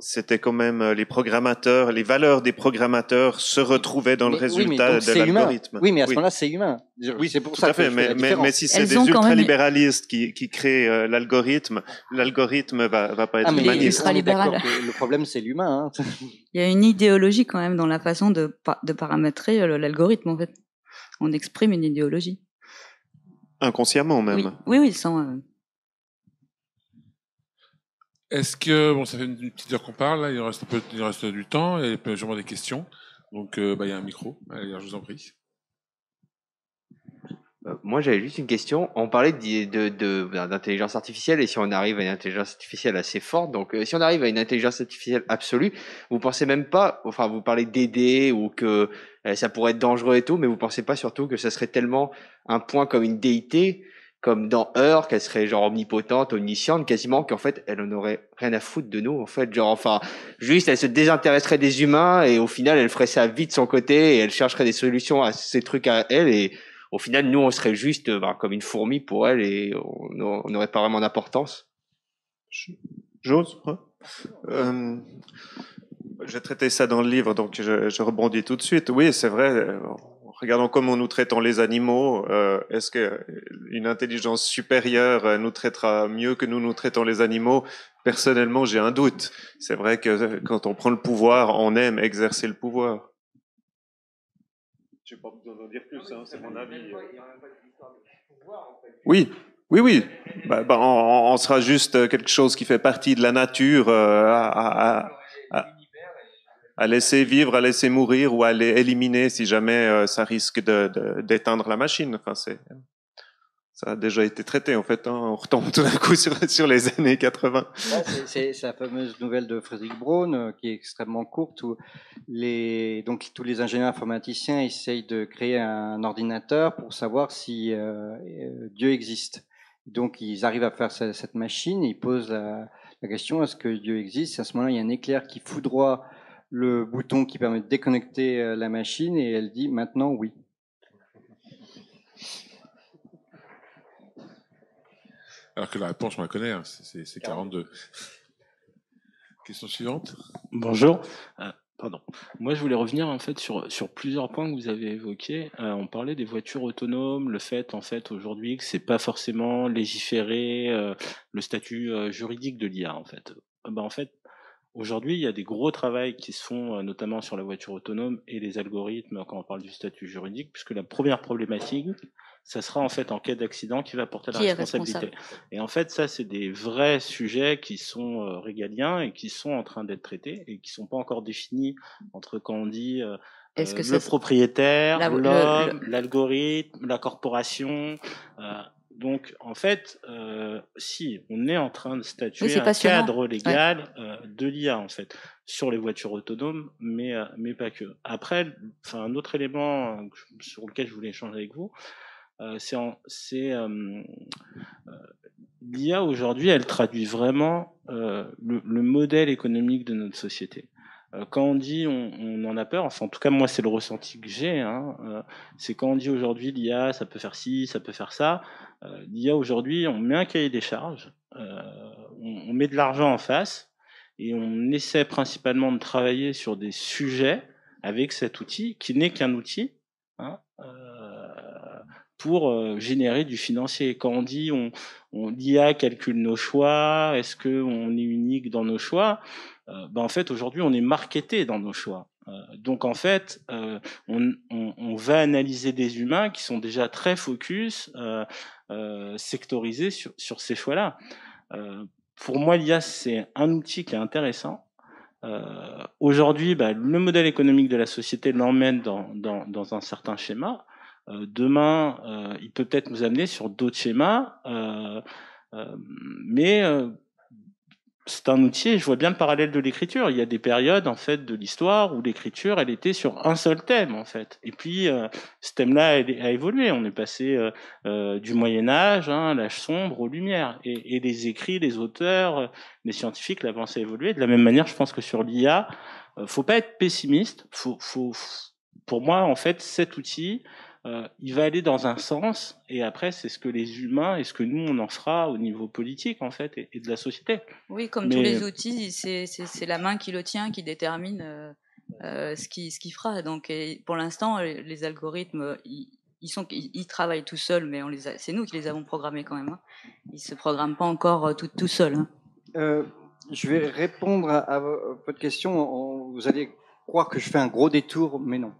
c'était quand même euh, les programmateurs, les valeurs des programmateurs se retrouvaient dans mais, le résultat oui, de l'algorithme. Oui, mais à ce moment-là, c'est humain. Oui, c'est pour tout ça à fait. Que mais, mais, mais, si c'est des ultralibéralistes même... qui, qui créent euh, l'algorithme, l'algorithme va, va pas être ah, mais humaniste. Le problème, c'est l'humain. Hein. Il y a une idéologie quand même dans la façon de, de paramétrer euh, l'algorithme, en fait. On exprime une idéologie. Inconsciemment même. Oui, oui, oui sans. Euh... Est-ce que, bon, ça fait une petite heure qu'on parle, là, il reste, un peu, il reste du temps, et sûrement des questions. Donc, euh, bah, il y a un micro. Allez, je vous en prie. Euh, moi, j'avais juste une question. On parlait d'intelligence de, artificielle et si on arrive à une intelligence artificielle assez forte, donc euh, si on arrive à une intelligence artificielle absolue, vous pensez même pas, enfin, vous parlez d'aider ou que ça pourrait être dangereux et tout, mais vous pensez pas surtout que ça serait tellement un point comme une déité comme dans Heure, qu'elle serait genre omnipotente, omnisciente, quasiment qu'en fait, elle en aurait rien à foutre de nous, en fait. Genre, enfin, juste, elle se désintéresserait des humains et au final, elle ferait ça vite de son côté et elle chercherait des solutions à ces trucs à elle et au final, nous, on serait juste ben, comme une fourmi pour elle et on n'aurait pas vraiment d'importance. J'ose euh, J'ai traité ça dans le livre, donc je, rebondis tout de suite. Oui, c'est vrai regardons comment nous traitons les animaux. Euh, est-ce qu'une intelligence supérieure euh, nous traitera mieux que nous nous traitons les animaux? Personnellement, j'ai un doute. C'est vrai que quand on prend le pouvoir, on aime exercer le pouvoir. Je n'ai pas besoin d'en dire plus, hein, c'est mon avis. Oui, oui, oui. Bah, bah, on, sera juste quelque chose qui fait partie de la nature euh, à, à laisser vivre, à laisser mourir ou à les éliminer si jamais euh, ça risque d'éteindre la machine. Enfin, c'est ça a déjà été traité en fait. Hein. On retombe tout d'un coup sur, les années 80. c'est la fameuse nouvelle de Frédéric Braun euh, qui est extrêmement courte où les donc tous les ingénieurs informaticiens essayent de créer un ordinateur pour savoir si euh, Dieu existe. Donc ils arrivent à faire cette machine, ils posent la, la question est-ce que Dieu existe? À ce moment-là, il y a un éclair qui foudroie le bouton qui permet de déconnecter euh, la machine et elle dit maintenant oui. Alors que la réponse, on la connaît, hein, c'est 42. Question suivante. Bonjour. Euh, pardon. Moi, je voulais revenir en fait sur, sur plusieurs points que vous avez évoqués. Euh, on parlait des voitures autonomes, le fait en fait aujourd'hui que c'est pas forcément légiféré, le statut juridique de l'IA en fait. Ben, en fait, Aujourd'hui, il y a des gros travaux qui se font, euh, notamment sur la voiture autonome et les algorithmes quand on parle du statut juridique, puisque la première problématique, ça sera en fait en cas d'accident qui va porter la responsabilité. Et en fait, ça, c'est des vrais sujets qui sont euh, régaliens et qui sont en train d'être traités et qui sont pas encore définis entre quand on dit euh, le propriétaire, l'homme, l'algorithme, la corporation. Donc, en fait, euh, si on est en train de statuer un cadre légal euh, de l'IA, en fait, sur les voitures autonomes, mais euh, mais pas que. Après, enfin, un autre élément euh, sur lequel je voulais échanger avec vous, euh, c'est c'est l'IA aujourd'hui, elle traduit vraiment le, le, modèle économique de notre société. Quand on dit on, en a peur, enfin en tout cas moi c'est le ressenti que j'ai, hein, c'est quand on dit aujourd'hui l'IA ça peut faire ci, ça peut faire ça, euh, L'IA aujourd'hui, on met un cahier des charges, euh, on, met de l'argent en face et on essaie principalement de travailler sur des sujets avec cet outil qui n'est qu'un outil hein, euh, pour générer du financier. Quand on dit on, on l'IA calcule nos choix, est-ce qu'on est unique dans nos choix? Ben En fait, aujourd'hui, on est marketé dans nos choix. donc en fait, on, on, on, va analyser des humains qui sont déjà très focus euh, sectorisé sur, sur ces choix-là. Euh, pour moi, l'IA, c'est un outil qui est intéressant. Euh, Aujourd'hui, bah, le modèle économique de la société l'emmène dans, dans, dans, un certain schéma. Euh, demain, euh, il peut peut-être nous amener sur d'autres schémas, euh, mais c'est un outil, je vois bien le parallèle de l'écriture. Il y a des périodes en fait de l'histoire où l'écriture, elle était sur un seul thème en fait. Et puis euh, ce thème-là a, évolué. On est passé euh, du Moyen Âge, hein, l'âge sombre, aux Lumières. Et, et, les écrits, les auteurs, les scientifiques l'avancent à évoluer. De la même manière, je pense que sur l'IA, faut pas être pessimiste. Faut, faut, pour moi, en fait, cet outil, euh, il va aller dans un sens, et après, c'est ce que les humains et ce que nous, on en fera au niveau politique, en fait, et, de la société. Oui, comme tous les outils, c'est la main qui le tient qui détermine euh, euh ce qu'il ce qui fera. Donc, pour l'instant, les algorithmes, ils, ils, sont, ils, travaillent tout seuls, mais c'est nous qui les avons programmés quand même. Hein. Ils se programment pas encore tout, tout seuls. Hein. Euh, je vais répondre à, à, votre question. Vous allez croire que je fais un gros détour, mais non.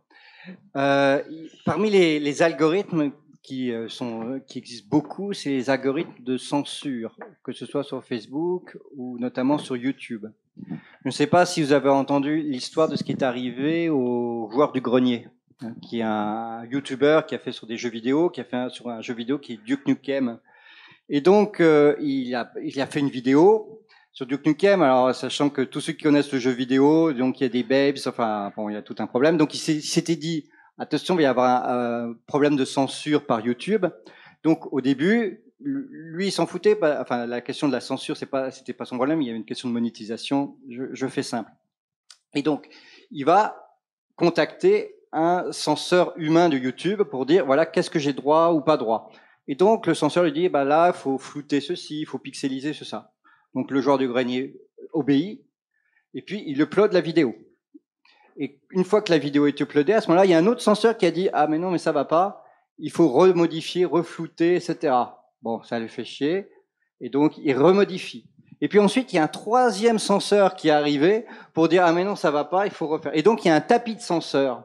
Euh, parmi les, algorithmes qui, euh, sont, qui existent beaucoup, c'est les algorithmes de censure, que ce soit sur Facebook ou notamment sur YouTube. Je ne sais pas si vous avez entendu l'histoire de ce qui est arrivé au joueur du grenier, hein, qui est un YouTuber qui a fait sur des jeux vidéo, qui a fait sur un jeu vidéo qui est Duke Nukem. Et donc, euh, il a fait une vidéo sur Duke Nukem, alors sachant que tous ceux qui connaissent le jeu vidéo, donc il y a des babes, enfin bon, il y a tout un problème. Donc il s'était dit, attention, il va y avoir un, problème de censure par YouTube. Donc au début, lui, il s'en foutait. Enfin, la question de la censure, c'est pas, c'était pas son problème. Il y avait une question de monétisation. Je, je fais simple. Et donc, il va contacter un censeur humain de YouTube pour dire voilà qu'est-ce que j'ai droit ou pas droit. Et donc le censeur lui dit bah là faut flouter ceci, il faut pixeliser ce ça. Donc le joueur du grenier obéit et puis il upload la vidéo. Et une fois que la vidéo est uploadée, à ce moment-là, il y a un autre censeur qui a dit ah mais non mais ça va pas, il faut remodifier, reflouter, etc. Bon, ça le fait chier. Et donc, il remodifie. Et puis ensuite, il y a un troisième censeur qui est arrivé pour dire, ah mais non, ça va pas, il faut refaire. Et donc, il y a un tapis de censeurs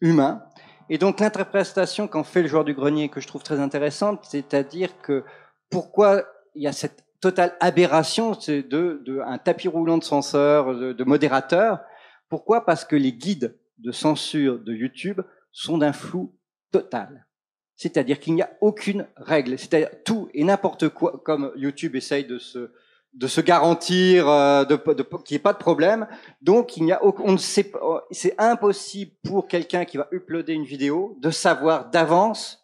humains. Et donc, l'interprétation qu'en fait le joueur du grenier, que je trouve très intéressante, c'est-à-dire que pourquoi il y a cette totale aberration de, de un tapis roulant de censeurs, de, de modérateurs. Pourquoi? Parce que les guides de censure de YouTube sont d'un flou total. C'est-à-dire qu'il n'y a aucune règle. C'est-à-dire tout et n'importe quoi, comme YouTube essaye de se, de se garantir euh, de, de, qu'il n'y ait pas de problème. Donc, il n'y a, on ne sait c'est impossible pour quelqu'un qui va uploader une vidéo de savoir d'avance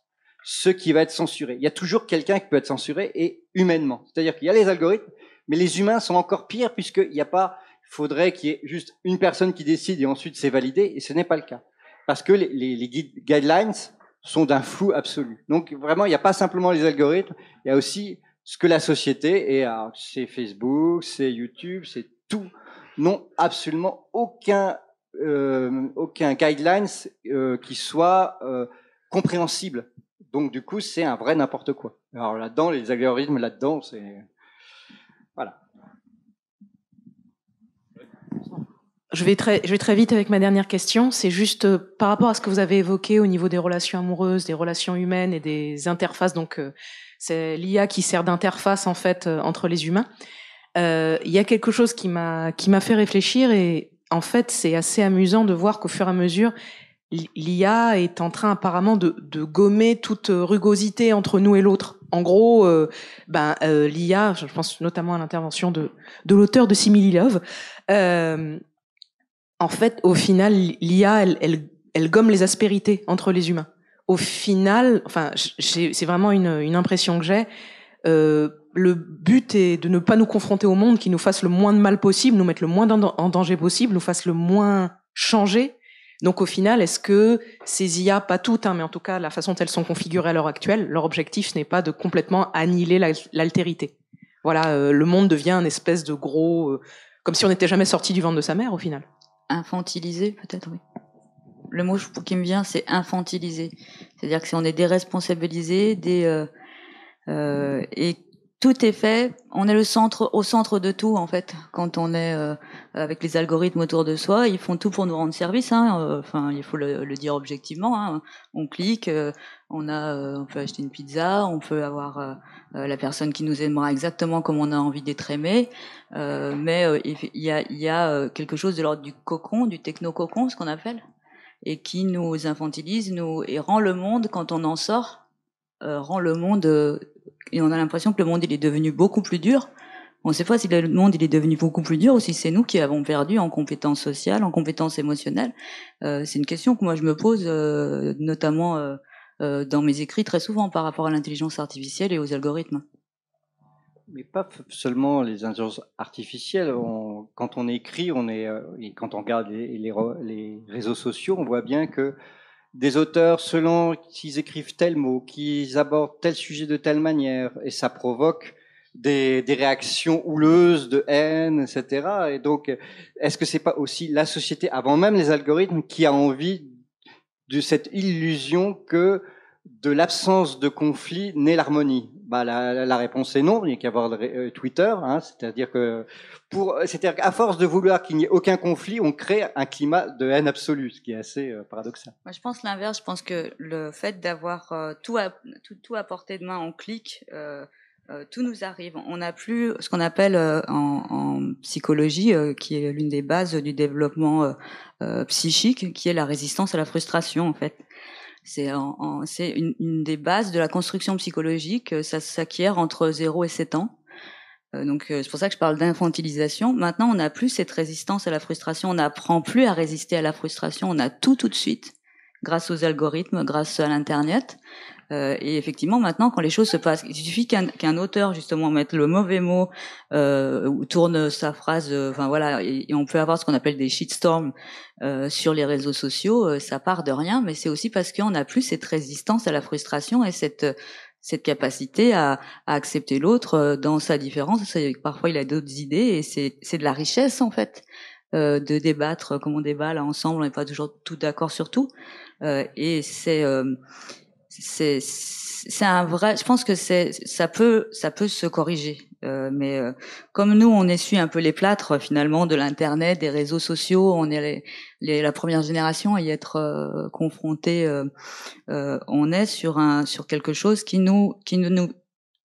ce qui va être censuré. Il y a toujours quelqu'un qui peut être censuré et humainement. C'est-à-dire qu'il y a les algorithmes, mais les humains sont encore pires puisqu'il n'y a pas, faudrait qu'il y ait juste une personne qui décide et ensuite c'est validé et ce n'est pas le cas. Parce que les guidelines sont d'un flou absolu. Donc vraiment, il n'y a pas simplement les algorithmes, il y a aussi ce que la société, et c'est Facebook, c'est YouTube, c'est tout, n'ont absolument aucun, euh, aucun guidelines euh, qui soit euh, compréhensible. Donc du coup, c'est un vrai n'importe quoi. Alors là-dedans, les algorithmes là-dedans, c'est... Voilà. Je vais, très, vite avec ma dernière question. C'est juste euh, par rapport à ce que vous avez évoqué au niveau des relations amoureuses, des relations humaines et des interfaces. Donc, euh, c'est l'IA qui sert d'interface en fait euh, entre les humains. Il y a quelque chose qui m'a qui m'a fait réfléchir et en fait, c'est assez amusant de voir qu'au fur et à mesure, l'IA est en train apparemment de, de, gommer toute rugosité entre nous et l'autre. En gros, euh, ben euh, l'IA, je pense notamment à l'intervention de, de l'auteur de Simili Love, euh, en fait, au final, l'IA, elle, elle, elle, gomme les aspérités entre les humains. Au final, enfin, c'est vraiment une, une, impression que j'ai. Euh, le but est de ne pas nous confronter au monde qui nous fasse le moins de mal possible, nous mettre le moins en danger possible, nous fasse le moins changer. Donc au final, est-ce que ces IA, pas toutes, hein, mais en tout cas la façon dont elles sont configurées à l'heure actuelle, leur objectif n'est pas de complètement annihiler l'altérité. Voilà, euh, le monde devient un espèce de gros, euh, comme si on n'était jamais sorti du ventre de sa mère au final infantiliser, peut-être, oui. Le mot qui me vient, c'est infantiliser. C'est-à-dire que si on est déresponsabilisé, des, euh, euh, et tout est fait, on est le centre, au centre de tout en fait. Quand on est euh, avec les algorithmes autour de soi, ils font tout pour nous rendre service. Hein. Euh, enfin, il faut le, dire objectivement. Hein. On clique, euh, on a, on peut acheter une pizza, on peut avoir la personne qui nous aimera exactement comme on a envie d'être aimé. mais il y a, y a quelque chose de l'ordre du cocon, du techno-cocon, ce qu'on appelle, et qui nous infantilise, nous et rend le monde quand on en sort, rend le monde et on a l'impression que le monde il est devenu beaucoup plus dur. On ne sait pas si le monde il est devenu beaucoup plus dur ou si c'est nous qui avons perdu en compétences sociales, en compétences émotionnelles. Euh, c'est une question que moi je me pose, euh, notamment euh, euh, dans mes écrits très souvent par rapport à l'intelligence artificielle et aux algorithmes. Mais pas seulement les intelligences artificielles. Quand on écrit, on est, euh, et quand on regarde les réseaux sociaux, on voit bien que des auteurs, selon qu'ils écrivent tel mot, qu'ils abordent tel sujet de telle manière, et ça provoque des, des, réactions houleuses de haine, etc. Et donc, est-ce que c'est pas aussi la société, avant même les algorithmes, qui a envie de cette illusion que de l'absence de conflit naît l'harmonie? Bah, la, la, réponse est non. Il n'y a qu'à voir euh, Twitter. Hein, c'est-à-dire que pour, c'est-à-dire qu'à force de vouloir qu'il n'y ait aucun conflit, on crée un climat de haine absolue, ce qui est assez euh, paradoxal. Moi, je pense l'inverse. Je pense que le fait d'avoir euh, tout, à, tout, tout, à portée de main en clic, euh, tout nous arrive. On n'a plus ce qu'on appelle en, en, psychologie, qui est l'une des bases du développement psychique, qui est la résistance à la frustration, en fait. C'est une, une, des bases de la construction psychologique. Ça s'acquiert entre 0 et 7 ans. donc c'est pour ça que je parle d'infantilisation. Maintenant, on n'a plus cette résistance à la frustration. On n'apprend plus à résister à la frustration. On a tout tout de suite grâce aux algorithmes, grâce à l'internet. Euh, et effectivement, maintenant, quand les choses se passent, il suffit qu'un auteur justement mette le mauvais mot euh, ou tourne sa phrase. Euh, enfin voilà, et, on peut avoir ce qu'on appelle des shitstorms euh, sur les réseaux sociaux. Euh, ça part de rien, mais c'est aussi parce qu'on n'a plus cette résistance à la frustration et cette cette capacité à, à accepter l'autre dans sa différence. Parfois, il a d'autres idées et c'est de la richesse en fait. Euh, de débattre comme on débat là ensemble, on n'est pas toujours tout d'accord sur tout, euh, et c'est c'est c'est un vrai je pense que c'est ça peut ça peut se corriger. Euh, mais euh, comme nous on essuie un peu les plâtres finalement de l'internet des réseaux sociaux on est les, les, la première génération à y être euh, confronté euh, euh, on est sur un sur quelque chose qui nous qui ne nous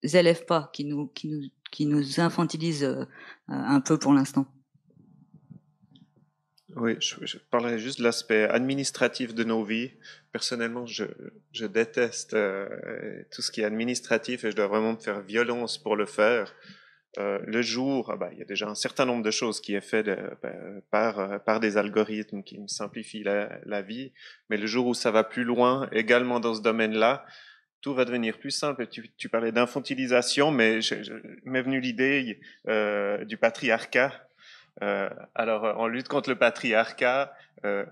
élève pas qui nous qui nous qui nous infantilise un peu pour l'instant oui, je, parlerai juste de l'aspect administratif de nos vies. Personnellement, je, déteste euh, tout ce qui est administratif et je dois vraiment me faire violence pour le faire. Euh, le jour, ah bah, il y a déjà un certain nombre de choses qui est fait de, bah, par, euh, par des algorithmes qui me simplifient la, vie, mais le jour où ça va plus loin, également dans ce domaine-là, tout va devenir plus simple. Tu, parlais d'infantilisation, mais m'est venue l'idée du patriarcat alors, on lutte contre le patriarcat. Euh,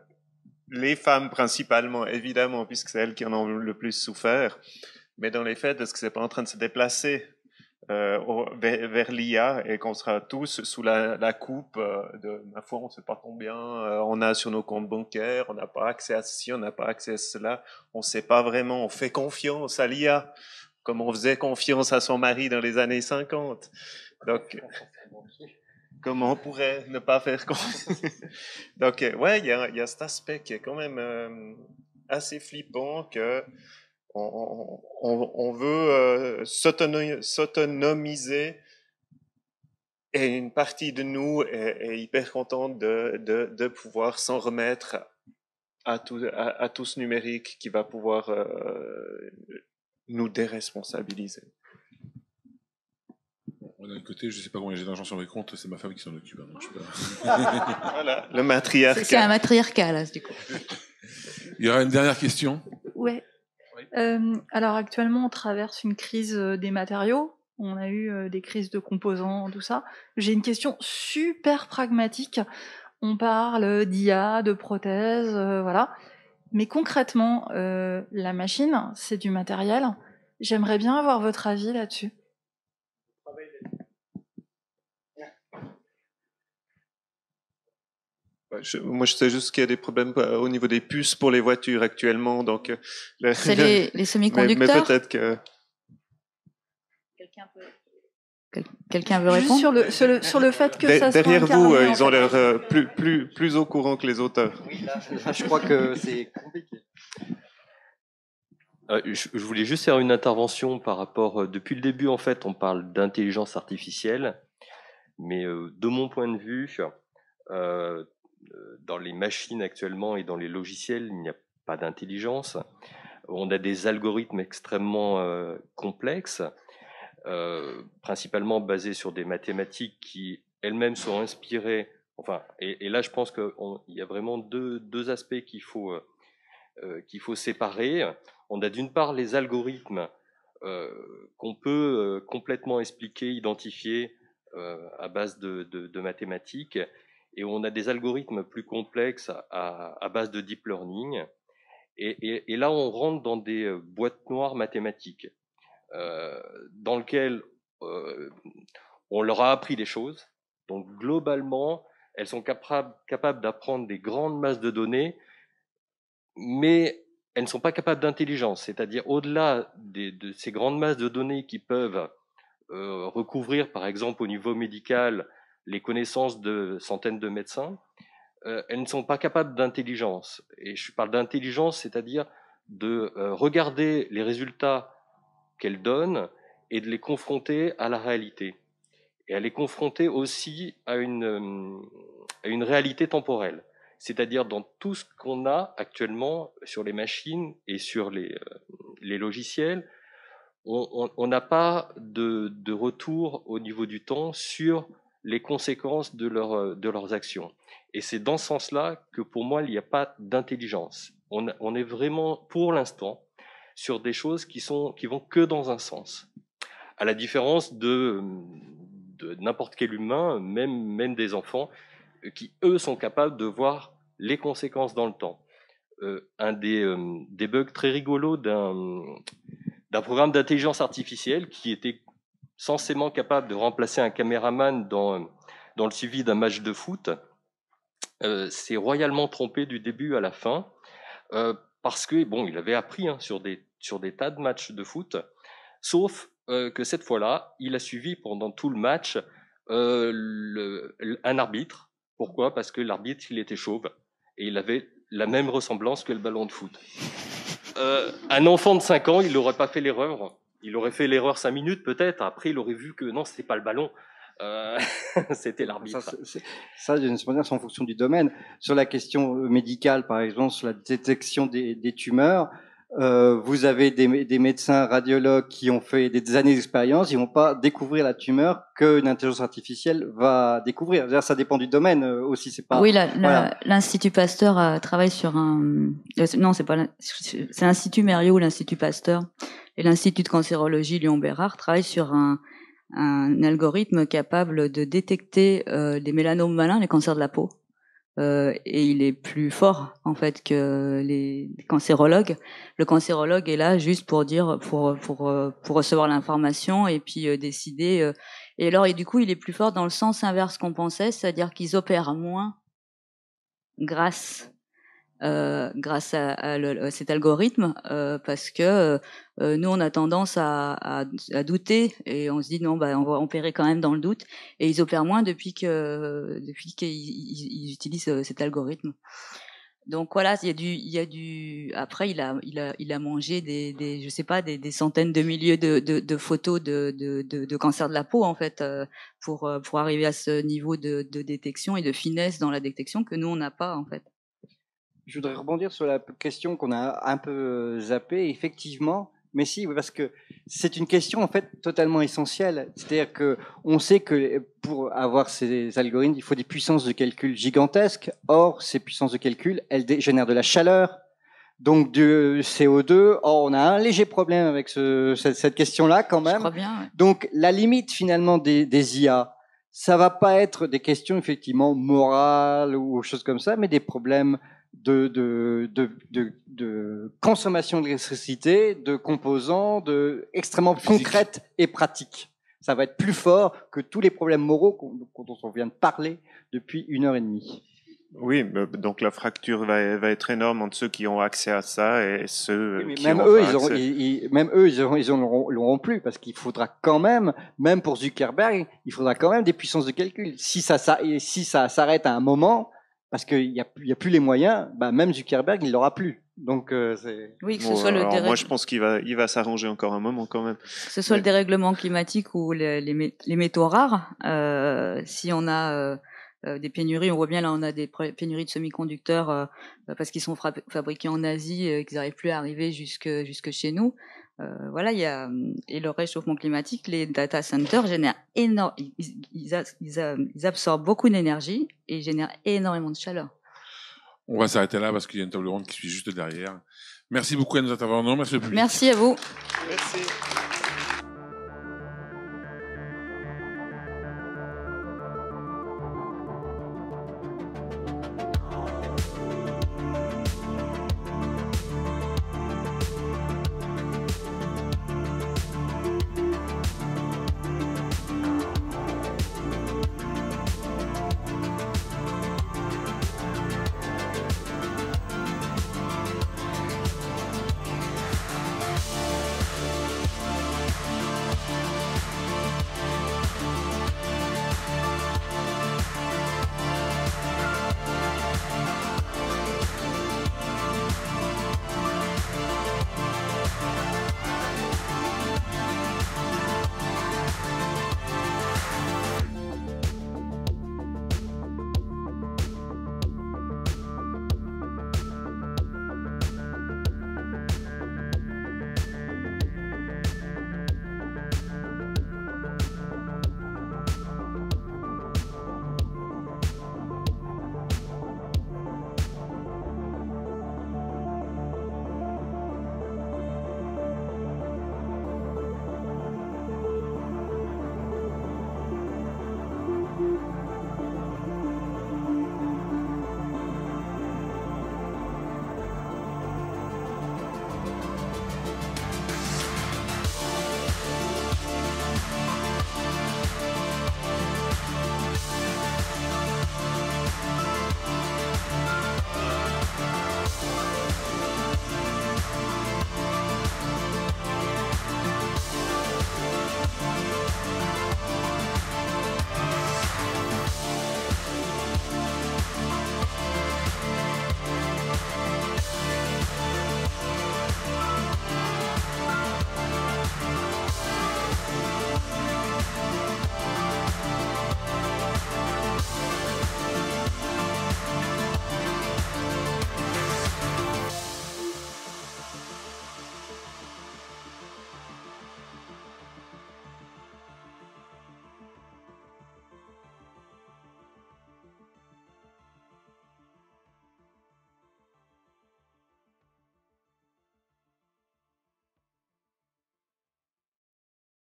les femmes principalement, évidemment, puisque c'est elles qui en ont le plus souffert. Mais dans les faits, est-ce que c'est pas en train de se déplacer euh, vers, l'IA et qu'on sera tous sous la, la coupe euh, de ma foi, on ne sait pas combien euh, on a sur nos comptes bancaires, on n'a pas accès à ceci, on n'a pas accès à cela, on ne sait pas vraiment, on fait confiance à l'IA comme on faisait confiance à son mari dans les années 50. Donc, comment on pourrait ne pas faire confiance Donc, euh, ouais, il y a, cet aspect qui est quand même euh, assez flippant que on, veut euh, s'autonomiser et une partie de nous est, hyper contente de, pouvoir s'en remettre à tout, ce numérique qui va pouvoir nous déresponsabiliser. D'un côté, je sais pas combien j'ai d'argent sur mes comptes, c'est ma femme qui s'en occupe. Hein, donc je voilà, le matriarcat. C'est un matriarcat, là, du coup. Il y aura une dernière question. Ouais. Oui. Euh, alors actuellement, on traverse une crise euh, des matériaux. On a eu euh, des crises de composants, tout ça. J'ai une question super pragmatique. On parle d'IA, de prothèses, euh, voilà. Mais concrètement, euh, la machine, c'est du matériel. J'aimerais bien avoir votre avis là-dessus. Je, moi, je sais juste qu'il y a des problèmes euh, au niveau des puces pour les voitures actuellement, donc. Euh, C'est les, les semi-conducteurs. Mais, mais peut-être que. Quelqu'un peut. Quelqu'un veut répondre? sur le, sur, le, sur le fait que De, ça Derrière soit vous, euh, ils ont l'air euh, plus, plus, plus au courant que les auteurs. Oui, là, là je crois que c'est compliqué. Euh, je, je, voulais juste faire une intervention par rapport. depuis le début, en fait, on parle d'intelligence artificielle, mais de mon point de vue, dans les machines actuellement et dans les logiciels, il n'y a pas d'intelligence. On a des algorithmes extrêmement euh, complexes, euh, principalement basés sur des mathématiques qui elles-mêmes sont inspirées. Enfin, et, là, je pense qu'il y a vraiment deux, aspects qu'il faut, euh, qu'il faut séparer. On a d'une part les algorithmes euh, qu'on peut euh, complètement expliquer, identifier à base de mathématiques, et on a des algorithmes plus complexes à, base de deep learning. Et, là, on rentre dans des euh, boîtes noires mathématiques, euh, dans lesquelles euh, on leur a appris des choses. Donc, globalement, elles sont capables, capables d'apprendre des grandes masses de données, mais elles ne sont pas capables d'intelligence. C'est-à-dire, au-delà de ces grandes masses de données qui peuvent euh, recouvrir, par exemple, au niveau médical, les connaissances de centaines de médecins, euh, elles ne sont pas capables d'intelligence. Et je parle d'intelligence, c'est-à-dire de euh, regarder les résultats qu'elles donnent et de les confronter à la réalité. Et à les confronter aussi à une, euh, réalité temporelle. C'est-à-dire dans tout ce qu'on a actuellement sur les machines et sur les, logiciels, on n'a pas de, retour au niveau du temps sur les conséquences de, euh, de leurs actions. Et c'est dans ce sens-là que pour moi, il n'y a pas d'intelligence. On, on, est vraiment, pour l'instant, sur des choses qui, sont, qui vont que dans un sens. À la différence de, de n'importe quel humain, même, même des enfants, qui, eux, sont capables de voir les conséquences dans le temps. Euh, un des, euh, des, bugs très rigolos d'un programme d'intelligence artificielle qui était censément capable de remplacer un caméraman dans, dans le suivi d'un match de foot, euh, s'est royalement trompé du début à la fin, euh, parce que bon, il avait appris hein, sur, des, sur des tas de matchs de foot, sauf euh, que cette fois-là, il a suivi pendant tout le match un arbitre. Pourquoi? Parce que l'arbitre, il était chauve et il avait la même ressemblance que le ballon de foot. Un enfant de 5 ans, il n'aurait pas fait l'erreur il aurait fait l'erreur cinq minutes peut-être. Après, il aurait vu que non, c'était pas le ballon. Euh, c'était l'arbitre. Ça, d'une certaine manière, c'est en fonction du domaine. Sur la question médicale, par exemple, sur la détection des, des tumeurs, euh, vous avez des, des, médecins radiologues qui ont fait des années d'expérience, ils vont pas découvrir la tumeur qu'une intelligence artificielle va découvrir. Ça dépend du domaine euh, aussi. C'est pas. Oui, l'Institut Pasteur a travaillé sur un. Euh, non, c'est pas. C'est l'Institut Mériot ou l'Institut Pasteur et l'Institut de cancérologie Lyon-Bérard travaillent sur un, un, algorithme capable de détecter euh, les mélanomes malins, les cancers de la peau. Euh, et il est plus fort en fait que les cancérologues. Le cancérologue est là juste pour dire, pour pour pour recevoir l'information et puis euh, décider. Euh. et alors et du coup, il est plus fort dans le sens inverse qu'on pensait, c'est-à-dire qu'ils opèrent moins grâce euh, grâce à, à, cet algorithme euh, parce que euh, nous on a tendance à, à, à, douter et on se dit non bah on va opérer quand même dans le doute et ils opèrent moins depuis que depuis qu'ils ils utilisent cet algorithme. Donc voilà, il y a du, il y a du. Après, il a, il a, il a mangé des, des je sais pas, des, des centaines de milliers de, de, de photos de, de, de, cancer de la peau en fait, pour pour arriver à ce niveau de, de détection et de finesse dans la détection que nous on n'a pas en fait. Je voudrais rebondir sur la question qu'on a un peu euh, zappée, effectivement. Mais si, parce que c'est une question en fait totalement essentielle. C'est-à-dire que on sait que pour avoir ces algorithmes, il faut des puissances de calcul gigantesques. Or, ces puissances de calcul, elles génèrent de la chaleur, donc du CO2. Or, on a un léger problème avec ce, cette, question-là quand même. bien, Donc, la limite finalement des, des IA, ça va pas être des questions effectivement morales ou choses comme ça, mais des problèmes de, de, de, de, consommation d'électricité, de composants, de extrêmement concrètes et pratiques. Ça va être plus fort que tous les problèmes moraux dont on vient de parler depuis une heure et demie. Oui, donc la fracture va, va, être énorme entre ceux qui ont accès à ça et ceux qui même, eux, ils auront, ils, même eux, ils auront, ils l'auront plus parce qu'il faudra quand même, même pour Zuckerberg, il faudra quand même des puissances de calcul. Si ça, ça si ça s'arrête à un moment, parce qu'il n'y a, y a plus les moyens, bah même Zuckerberg, il l'aura plus. Donc, euh, oui, que ce soit le moi, je pense qu'il va, il va s'arranger encore un moment quand même. Que ce soit le dérèglement climatique ou les, les, les métaux rares, euh, si on a euh, euh, des pénuries, on voit bien là, on a des pénuries de semi-conducteurs euh, parce qu'ils sont fabriqués en Asie et qu'ils n'arrivent plus à arriver jusque jusque chez nous. Euh, voilà, il y a et le réchauffement climatique, les data centers génèrent énorme, ils, ils, absorbent beaucoup d'énergie et génèrent énormément de chaleur. On va s'arrêter là parce qu'il y a une table ronde qui suit juste derrière. Merci beaucoup à nos intervenants. Merci, merci à vous. Merci.